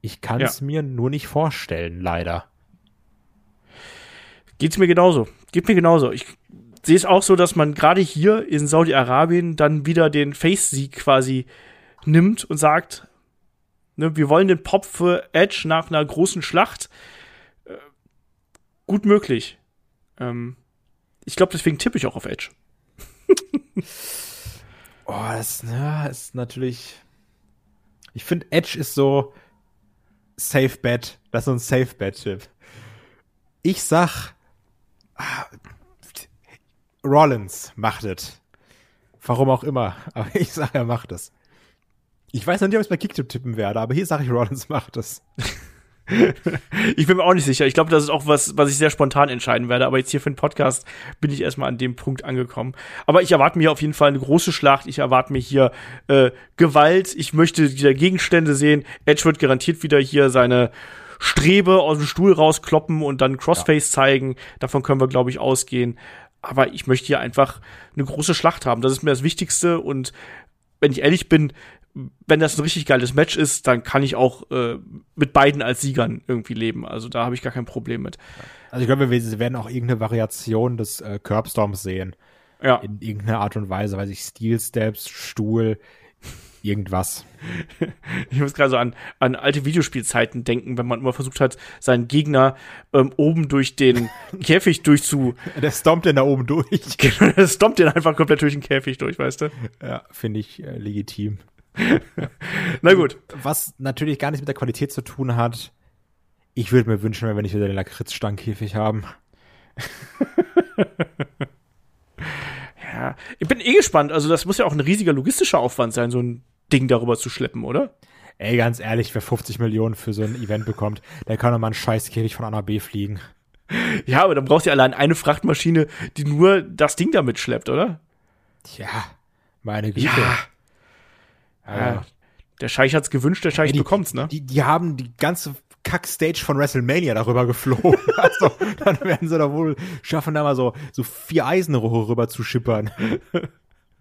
Speaker 3: Ich kann es ja. mir nur nicht vorstellen, leider.
Speaker 2: Geht's mir genauso. Geht mir genauso. Ich sehe es auch so, dass man gerade hier in Saudi-Arabien dann wieder den Face-Sieg quasi nimmt und sagt, ne, wir wollen den Pop für Edge nach einer großen Schlacht. Äh, gut möglich. Ähm, ich glaube, deswegen tippe ich auch auf Edge. [LAUGHS]
Speaker 3: oh, das ja, ist natürlich. Ich finde, Edge ist so Safe Bet. Das ist so ein Safe Bet-Tipp. Ich sag, Rollins macht es. Warum auch immer. [LAUGHS] Aber ich sage, er macht es. Ich weiß noch nicht, ob ich es bei Kicktip tippen werde, aber hier sage ich, Rollins macht es. [LAUGHS]
Speaker 2: ich bin mir auch nicht sicher. Ich glaube, das ist auch was, was ich sehr spontan entscheiden werde. Aber jetzt hier für den Podcast bin ich erstmal an dem Punkt angekommen. Aber ich erwarte mir auf jeden Fall eine große Schlacht. Ich erwarte mir hier äh, Gewalt. Ich möchte wieder Gegenstände sehen. Edge wird garantiert wieder hier seine Strebe aus dem Stuhl rauskloppen und dann Crossface ja. zeigen. Davon können wir, glaube ich, ausgehen. Aber ich möchte hier einfach eine große Schlacht haben. Das ist mir das Wichtigste. Und wenn ich ehrlich bin, wenn das ein richtig geiles Match ist, dann kann ich auch äh, mit beiden als Siegern irgendwie leben. Also da habe ich gar kein Problem mit.
Speaker 3: Also ich glaube, wir werden auch irgendeine Variation des äh, Curbstorms sehen.
Speaker 2: Ja.
Speaker 3: In irgendeiner Art und Weise, weiß ich, Steel Steps, Stuhl, irgendwas. [LAUGHS]
Speaker 2: Ich muss gerade so an, an alte Videospielzeiten denken, wenn man immer versucht hat, seinen Gegner ähm, oben durch den [LAUGHS] Käfig durchzu.
Speaker 3: Der stompt den da oben durch. [LAUGHS]
Speaker 2: Genau, der stompt den einfach komplett durch den Käfig durch, weißt du?
Speaker 3: Ja, finde ich äh, legitim.
Speaker 2: Na gut.
Speaker 3: Was natürlich gar nichts mit der Qualität zu tun hat. Ich würde mir wünschen, wenn wir nicht wieder den Lakritzstangkäfig haben.
Speaker 2: ja, ich bin eh gespannt. Also, das muss ja auch ein riesiger logistischer Aufwand sein, so ein Ding darüber zu schleppen, oder?
Speaker 3: Ey, ganz ehrlich, wer 50 Millionen für so ein Event bekommt, der kann doch mal einen Scheißkäfig von A nach B fliegen.
Speaker 2: Ja, aber dann brauchst du ja allein eine Frachtmaschine, die nur das Ding damit schleppt, oder?
Speaker 3: Tja, meine Güte.
Speaker 2: Ja. ja. Der Scheich hat's gewünscht, der Scheich
Speaker 3: Ja, die-
Speaker 2: bekommt's, ne?
Speaker 3: Die, die haben die ganze Kackstage von WrestleMania darüber geflogen. [LAUGHS] Also, dann werden sie da wohl schaffen, da mal so, so vier Eisenrohre rüber zu schippern.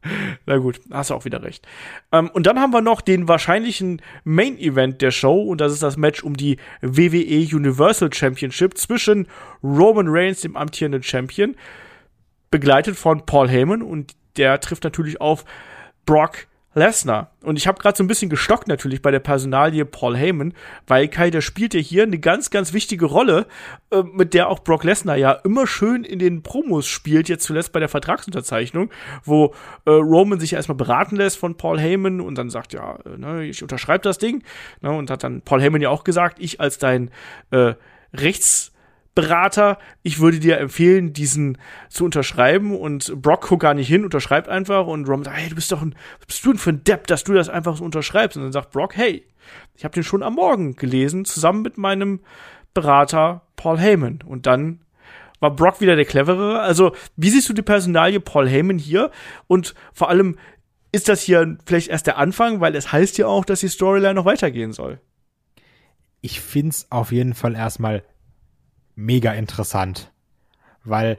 Speaker 3: [LAUGHS]
Speaker 2: Na gut, hast du auch wieder recht. Ähm, und dann haben wir noch den wahrscheinlichen Main Event der Show und das ist das Match um die WWE Universal Championship zwischen Roman Reigns, dem amtierenden Champion, begleitet von Paul Heyman und der trifft natürlich auf Brock Lesnar. Und ich habe gerade so ein bisschen gestockt natürlich bei der Personalie Paul Heyman, weil Kai, der spielt ja hier eine ganz, ganz wichtige Rolle, äh, mit der auch Brock Lesnar ja immer schön in den Promos spielt, jetzt zuletzt bei der Vertragsunterzeichnung, wo äh, Roman sich erstmal beraten lässt von Paul Heyman und dann sagt, ja, äh, ne, ich unterschreibe das Ding. Ne, und hat dann Paul Heyman ja auch gesagt, ich als dein äh, Rechts Berater, ich würde dir empfehlen, diesen zu unterschreiben und Brock guckt gar nicht hin, unterschreibt einfach und Roman sagt, hey, du bist doch ein, was bist du denn für ein Depp, dass du das einfach so unterschreibst? Und dann sagt Brock, hey, ich habe den schon am Morgen gelesen, zusammen mit meinem Berater Paul Heyman. Und dann war Brock wieder der Cleverere. Also, wie siehst du die Personalie Paul Heyman hier? Und vor allem, ist das hier vielleicht erst der Anfang, weil es heißt ja auch, dass die Storyline noch weitergehen soll.
Speaker 3: Ich find's auf jeden Fall erstmal mega interessant, weil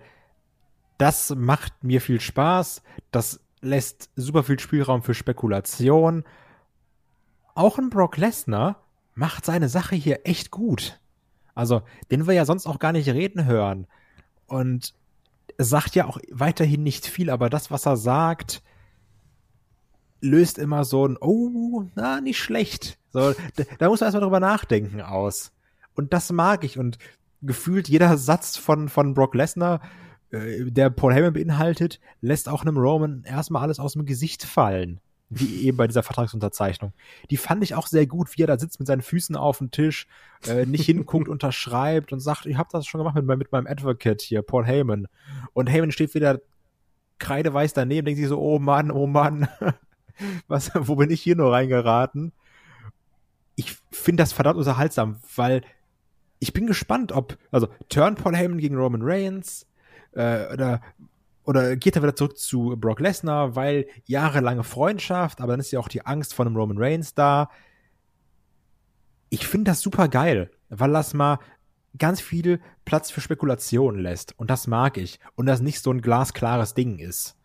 Speaker 3: das macht mir viel Spaß, das lässt super viel Spielraum für Spekulation. Auch ein Brock Lesnar macht seine Sache hier echt gut. Also, den wir ja sonst auch gar nicht reden hören. Und sagt ja auch weiterhin nicht viel, aber das, was er sagt, löst immer so ein, oh, na, nicht schlecht. So, da, da muss man erstmal drüber nachdenken aus. Und das mag ich. Und gefühlt jeder Satz von, von Brock Lesnar, äh, der Paul Heyman beinhaltet, lässt auch einem Roman erstmal alles aus dem Gesicht fallen. Wie [LAUGHS] eben bei dieser Vertragsunterzeichnung. Die fand ich auch sehr gut, wie er da sitzt mit seinen Füßen auf dem Tisch, äh, nicht hinguckt, [LAUGHS] unterschreibt und sagt, ich habe das schon gemacht mit, meinem- mit meinem Advocate hier, Paul Heyman. Und Heyman steht wieder kreideweiß daneben, denkt sich so, oh Mann, oh Mann, [LAUGHS] was, wo bin ich hier nur reingeraten? Ich finde das verdammt unterhaltsam, weil ich bin gespannt, ob, also turn Paul Heyman gegen Roman Reigns, äh, oder, oder geht er wieder zurück zu Brock Lesnar, weil jahrelange Freundschaft, aber dann ist ja auch die Angst vor einem Roman Reigns da. Ich finde das super geil, weil das mal ganz viel Platz für Spekulation lässt. Und das mag ich. Und das nicht so ein glasklares Ding ist.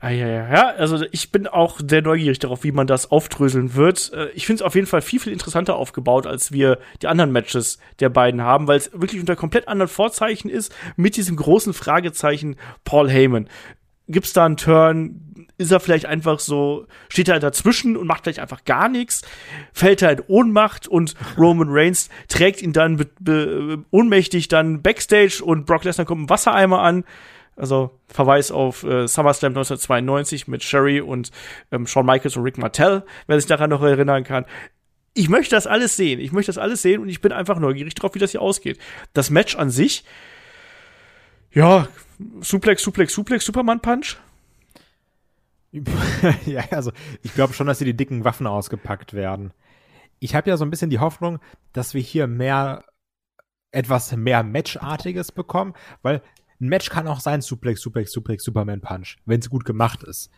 Speaker 2: Ah, ja, ja, ja. Also ich bin auch sehr neugierig darauf, wie man das aufdröseln wird. Äh, Ich finde es auf jeden Fall viel, viel interessanter aufgebaut, als wir die anderen Matches der beiden haben, weil es wirklich unter komplett anderen Vorzeichen ist, mit diesem großen Fragezeichen Paul Heyman. Gibt's da einen Turn? Ist er vielleicht einfach so, steht er dazwischen und macht vielleicht einfach gar nichts? Fällt er in Ohnmacht und Roman Reigns trägt ihn dann ohnmächtig dann Backstage und Brock Lesnar kommt im Wassereimer an? Also Verweis auf äh, SummerSlam 1992 mit Sherry und ähm, Shawn Michaels und Rick Martell, wer sich daran noch erinnern kann. Ich möchte das alles sehen. Ich möchte das alles sehen und ich bin einfach neugierig drauf, wie das hier ausgeht. Das Match an sich, ja, Suplex, Suplex, Suplex, Superman Punch. [LAUGHS]
Speaker 3: ja, also ich glaube schon, dass hier die dicken Waffen ausgepackt werden. Ich habe ja so ein bisschen die Hoffnung, dass wir hier mehr, etwas mehr Matchartiges bekommen, weil ein Match kann auch sein Suplex, Suplex, Suplex, Superman Punch, wenn es gut gemacht ist.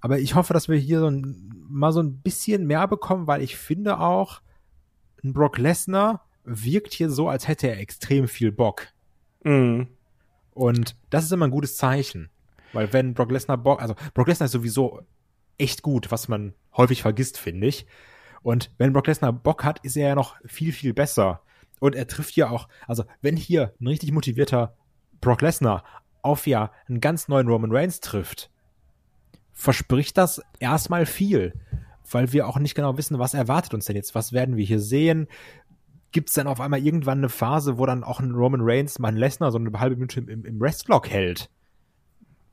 Speaker 3: Aber ich hoffe, dass wir hier so ein, mal so ein bisschen mehr bekommen, weil ich finde auch, ein Brock Lesnar wirkt hier so, als hätte er extrem viel Bock.
Speaker 2: Mhm.
Speaker 3: Und das ist immer ein gutes Zeichen. Weil wenn Brock Lesnar Bock, also Brock Lesnar ist sowieso echt gut, was man häufig vergisst, finde ich. Und wenn Brock Lesnar Bock hat, ist er ja noch viel, viel besser. Und er trifft hier auch, also wenn hier ein richtig motivierter Brock Lesnar auf ja einen ganz neuen Roman Reigns trifft, verspricht das erstmal viel, weil wir auch nicht genau wissen, was erwartet uns denn jetzt, was werden wir hier sehen. Gibt es dann auf einmal irgendwann eine Phase, wo dann auch ein Roman Reigns mal ein Lesnar so eine halbe Minute im, im Restblock hält?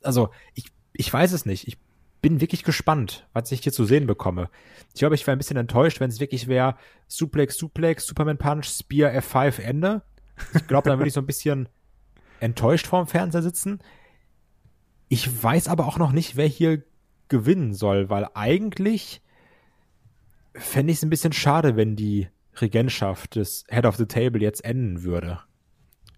Speaker 3: Also, ich, ich weiß es nicht. Ich bin wirklich gespannt, was ich hier zu sehen bekomme. Ich glaube, ich wäre ein bisschen enttäuscht, wenn es wirklich wäre Suplex, Suplex, Superman Punch, Spear, F5, Ende. Ich glaube, dann würde ich so ein bisschen enttäuscht vorm Fernseher sitzen. Ich weiß aber auch noch nicht, wer hier gewinnen soll, weil eigentlich fände ich es ein bisschen schade, wenn die Regentschaft des Head of the Table jetzt enden würde.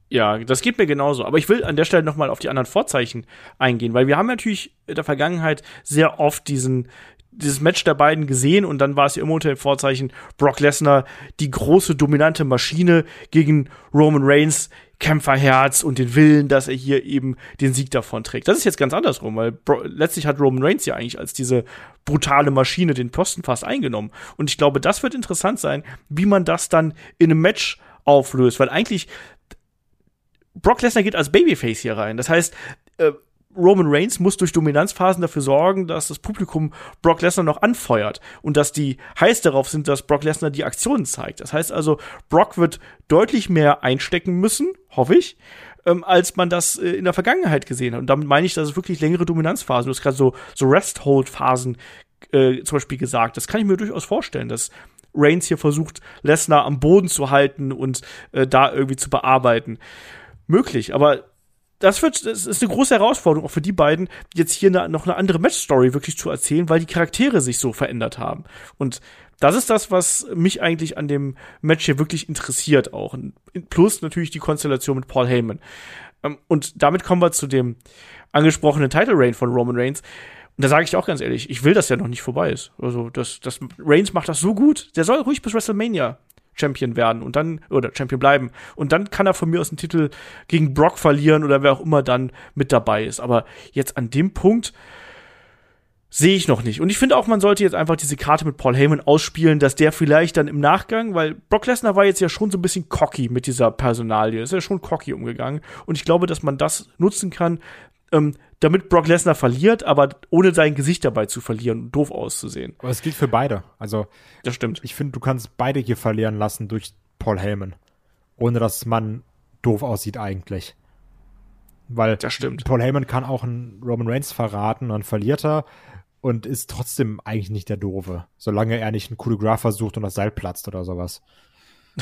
Speaker 2: Ja, das geht mir genauso. Aber ich will an der Stelle nochmal auf die anderen Vorzeichen eingehen, weil wir haben natürlich in der Vergangenheit sehr oft diesen, dieses Match der beiden gesehen und dann war es ja immer unter dem Vorzeichen Brock Lesnar, die große dominante Maschine gegen Roman Reigns, Kämpferherz und den Willen, dass er hier eben den Sieg davon trägt. Das ist jetzt ganz andersrum, weil Bro letztlich hat Roman Reigns ja eigentlich als diese brutale Maschine den Posten fast eingenommen. Und ich glaube, das wird interessant sein, wie man das dann in einem Match auflöst, weil eigentlich Brock Lesnar geht als Babyface hier rein. Das heißt, äh, Roman Reigns muss durch Dominanzphasen dafür sorgen, dass das Publikum Brock Lesnar noch anfeuert und dass die heiß darauf sind, dass Brock Lesnar die Aktionen zeigt. Das heißt also, Brock wird deutlich mehr einstecken müssen, hoffe ich, ähm, als man das äh, in der Vergangenheit gesehen hat. Und damit meine ich, dass es wirklich längere Dominanzphasen. Du hast gerade so, so Rest-Hold-Phasen äh, zum Beispiel gesagt. Das kann ich mir durchaus vorstellen, dass Reigns hier versucht, Lesnar am Boden zu halten und äh, da irgendwie zu bearbeiten möglich. Aber das wird, das ist eine große Herausforderung auch für die beiden, jetzt hier eine, noch eine andere Match-Story wirklich zu erzählen, weil die Charaktere sich so verändert haben. Und das ist das, was mich eigentlich an dem Match hier wirklich interessiert auch. Plus natürlich die Konstellation mit Paul Heyman. Ähm, und damit kommen wir zu dem angesprochenen Title Reign von Roman Reigns. Und da sage ich auch ganz ehrlich, ich will, dass der noch nicht vorbei ist. Also, das, das Reigns macht das so gut, der soll ruhig bis WrestleMania Champion werden und dann, oder Champion bleiben. Und dann kann er von mir aus den Titel gegen Brock verlieren oder wer auch immer dann mit dabei ist. Aber jetzt an dem Punkt sehe ich noch nicht. Und ich finde auch, man sollte jetzt einfach diese Karte mit Paul Heyman ausspielen, dass der vielleicht dann im Nachgang, weil Brock Lesnar war jetzt ja schon so ein bisschen cocky mit dieser Personalie, ist ja schon cocky umgegangen. Und ich glaube, dass man das nutzen kann, ähm, damit Brock Lesnar verliert, aber ohne sein Gesicht dabei zu verlieren und doof auszusehen.
Speaker 3: Aber es gilt für beide. Also,
Speaker 2: das stimmt.
Speaker 3: Ich finde, du kannst beide hier verlieren lassen durch Paul Heyman. Ohne dass man doof aussieht eigentlich. Weil
Speaker 2: das stimmt.
Speaker 3: Paul Heyman kann auch einen Roman Reigns verraten, dann verliert er und ist trotzdem eigentlich nicht der Doofe, solange er nicht einen Coup de versucht und das Seil platzt oder sowas.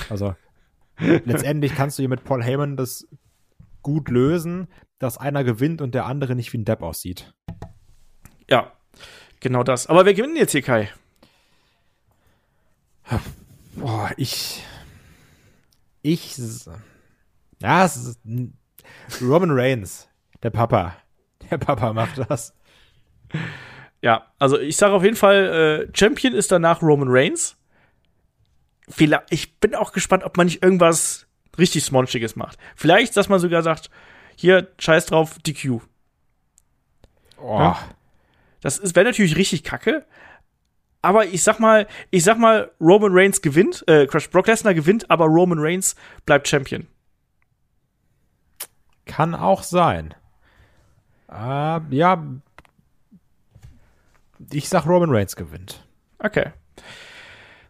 Speaker 3: Also [LAUGHS] letztendlich kannst du hier mit Paul Heyman das gut lösen, dass einer gewinnt und der andere nicht wie ein Depp aussieht.
Speaker 2: Ja, genau das. Aber wer gewinnt jetzt hier, Kai?
Speaker 3: Boah, ich. Ich. Ja, es ist Roman Reigns, der Papa. Der Papa macht das.
Speaker 2: Ja, also ich sage auf jeden Fall, äh, Champion ist danach Roman Reigns. Ich bin auch gespannt, ob man nicht irgendwas richtig Smonchiges macht. Vielleicht, dass man sogar sagt, hier, scheiß drauf, DQ. Oh. Ja? Das wäre natürlich richtig kacke. Aber ich sag mal, ich sag mal, Roman Reigns gewinnt, äh, Crash Brock Lesnar gewinnt, aber Roman Reigns bleibt Champion.
Speaker 3: Kann auch sein. Äh, ja, ich sag Roman Reigns gewinnt.
Speaker 2: Okay.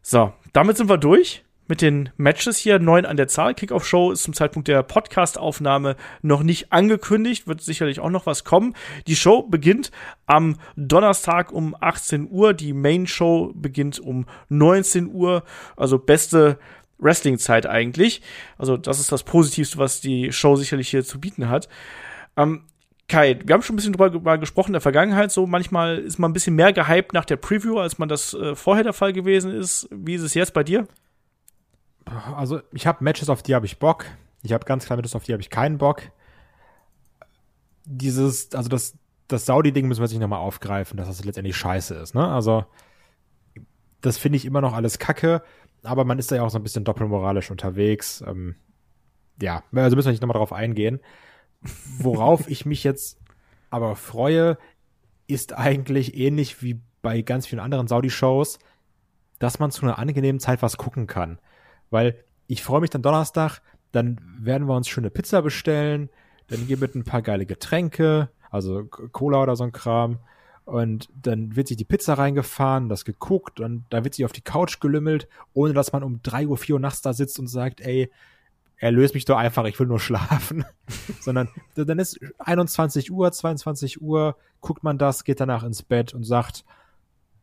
Speaker 2: So, damit sind wir durch mit den Matches hier. Neun an der Zahl. Kickoff-Show ist zum Zeitpunkt der Podcast-Aufnahme noch nicht angekündigt. Wird sicherlich auch noch was kommen. Die Show beginnt am Donnerstag um 18 Uhr. Die Main-Show beginnt um 19 Uhr. Also beste Wrestling-Zeit eigentlich. Also das ist das Positivste, was die Show sicherlich hier zu bieten hat. Ähm, Kai, wir haben schon ein bisschen drüber gesprochen in der Vergangenheit. So manchmal ist man ein bisschen mehr gehypt nach der Preview, als man das äh, vorher der Fall gewesen ist. Wie ist es jetzt bei dir?
Speaker 3: Also ich habe Matches, auf die habe ich Bock. Ich habe ganz klar Matches, auf die habe ich keinen Bock. Dieses, also das, das Saudi-Ding müssen wir sich nochmal aufgreifen, dass das letztendlich scheiße ist, ne? Also, das finde ich immer noch alles kacke, aber man ist da ja auch so ein bisschen doppelmoralisch unterwegs. Ähm, ja, also müssen wir nicht nochmal drauf eingehen. Worauf ich mich jetzt aber freue, ist eigentlich ähnlich wie bei ganz vielen anderen Saudi-Shows, dass man zu einer angenehmen Zeit was gucken kann. Weil ich freue mich dann Donnerstag, dann werden wir uns schöne Pizza bestellen, dann gibt es ein paar geile Getränke, also Cola oder so ein Kram. Und dann wird sich die Pizza reingefahren, das geguckt und dann wird sich auf die Couch gelümmelt, ohne dass man um drei Uhr, vier Uhr nachts da sitzt und sagt, ey, erlöse mich doch einfach, ich will nur schlafen. [LAUGHS] Sondern dann ist 21 Uhr, 22 Uhr, guckt man das, geht danach ins Bett und sagt,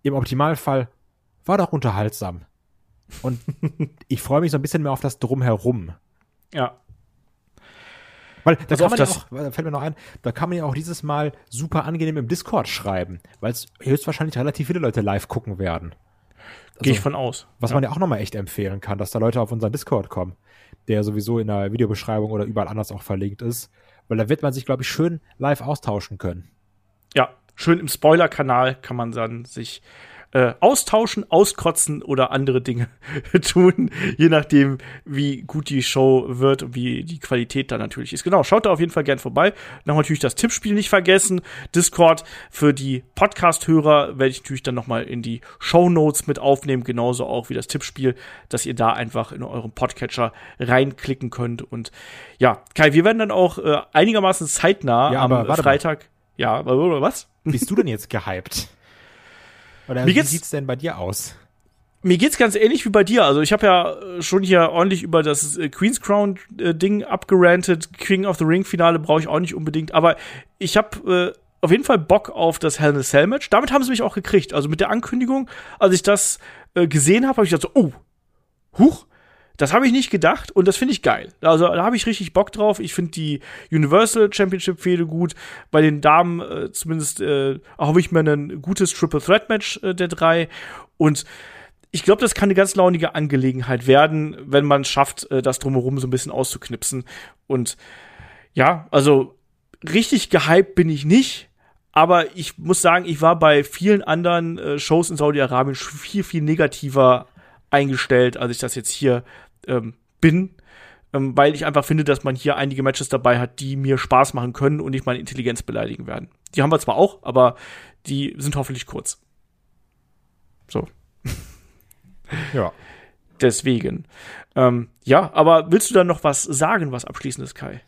Speaker 3: im Optimalfall, war doch unterhaltsam. Und ich freue mich so ein bisschen mehr auf das Drumherum.
Speaker 2: Ja.
Speaker 3: Weil da also kann man ja auch, da fällt mir noch ein, da kann man ja auch dieses Mal super angenehm im Discord schreiben, weil es höchstwahrscheinlich relativ viele Leute live gucken werden.
Speaker 2: Also, Gehe ich von aus.
Speaker 3: Was ja. man ja auch nochmal echt empfehlen kann, dass da Leute auf unseren Discord kommen, der sowieso in der Videobeschreibung oder überall anders auch verlinkt ist, weil da wird man sich, glaube ich, schön live austauschen können.
Speaker 2: Ja, schön im Spoiler-Kanal kann man dann sich äh, austauschen, auskotzen oder andere Dinge [LAUGHS] tun, je nachdem, wie gut die Show wird und wie die Qualität da natürlich ist. Genau, schaut da auf jeden Fall gern vorbei. Noch natürlich das Tippspiel nicht vergessen. Discord für die Podcast-Hörer werde ich natürlich dann nochmal in die Show Notes mit aufnehmen, genauso auch wie das Tippspiel, dass ihr da einfach in eurem Podcatcher reinklicken könnt. Und ja, Kai, wir werden dann auch äh, einigermaßen zeitnah
Speaker 3: ja, am Freitag. Mal.
Speaker 2: Ja, aber was?
Speaker 3: Bist du denn jetzt gehypt? [LAUGHS] Oder Mir wie sieht's denn bei dir aus?
Speaker 2: Mir geht's ganz ähnlich wie bei dir. Also ich habe ja äh, schon hier ordentlich über das äh, Queen's Crown äh, Ding abgerantet. King of the Ring Finale brauche ich auch nicht unbedingt. Aber ich habe äh, auf jeden Fall Bock auf das Hell in a Cell Match. Damit haben sie mich auch gekriegt. Also mit der Ankündigung, als ich das äh, gesehen habe, habe ich gedacht so, oh, huch, das habe ich nicht gedacht und das finde ich geil. Also da habe ich richtig Bock drauf. Ich finde die Universal Championship Fehde gut. Bei den Damen äh, zumindest äh, habe ich mir ein gutes Triple Threat Match äh, der drei und ich glaube, das kann eine ganz launige Angelegenheit werden, wenn man es schafft, äh, das drumherum so ein bisschen auszuknipsen. Und ja, also richtig gehypt bin ich nicht. Aber ich muss sagen, ich war bei vielen anderen äh, Shows in Saudi-Arabien viel, viel negativer eingestellt, als ich das jetzt hier ähm, bin, ähm, weil ich einfach finde, dass man hier einige Matches dabei hat, die mir Spaß machen können und nicht meine Intelligenz beleidigen werden. Die haben wir zwar auch, aber die sind hoffentlich kurz. So. [LAUGHS]
Speaker 3: ja.
Speaker 2: Deswegen. Ähm, ja, aber willst du dann noch was sagen, was abschließendes, Kai?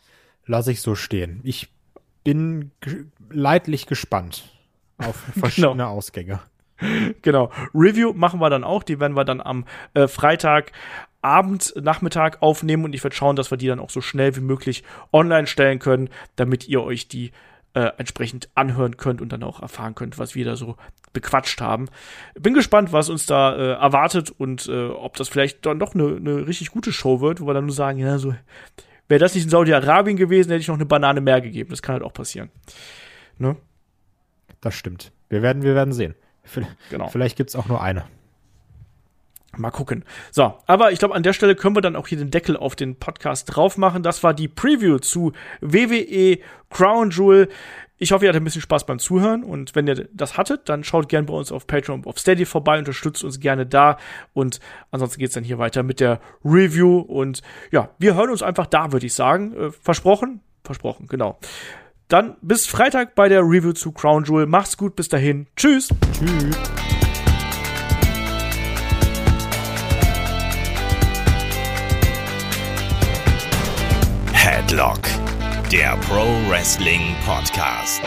Speaker 3: Lass ich so stehen. Ich bin leidlich gespannt auf [LAUGHS] verschiedene genau. Ausgänge. [LAUGHS]
Speaker 2: Genau. Review machen wir dann auch. Die werden wir dann am äh, Freitag Abend, Nachmittag aufnehmen und ich werde schauen, dass wir die dann auch so schnell wie möglich online stellen können, damit ihr euch die äh, entsprechend anhören könnt und dann auch erfahren könnt, was wir da so bequatscht haben. Bin gespannt, was uns da äh, erwartet und äh, ob das vielleicht dann doch eine ne richtig gute Show wird, wo wir dann nur sagen, ja, so, wäre das nicht in Saudi-Arabien gewesen, hätte ich noch eine Banane mehr gegeben. Das kann halt auch passieren. Ne?
Speaker 3: Das stimmt. Wir werden, wir werden sehen. Genau. Vielleicht gibt's auch nur eine.
Speaker 2: Mal gucken. So, aber ich glaube, an der Stelle können wir dann auch hier den Deckel auf den Podcast drauf machen. Das war die Preview zu WWE Crown Jewel. Ich hoffe, ihr hattet ein bisschen Spaß beim Zuhören und wenn ihr das hattet, dann schaut gerne bei uns auf Patreon, auf Steady vorbei, unterstützt uns gerne da und ansonsten geht's dann hier weiter mit der Review und ja, wir hören uns einfach da, würde ich sagen. Äh, versprochen? Versprochen, genau. Dann bis Freitag bei der Review zu Crown Jewel. Macht's gut, bis dahin. Tschüss.
Speaker 3: Tschüss.
Speaker 1: Headlock, der Pro Wrestling Podcast.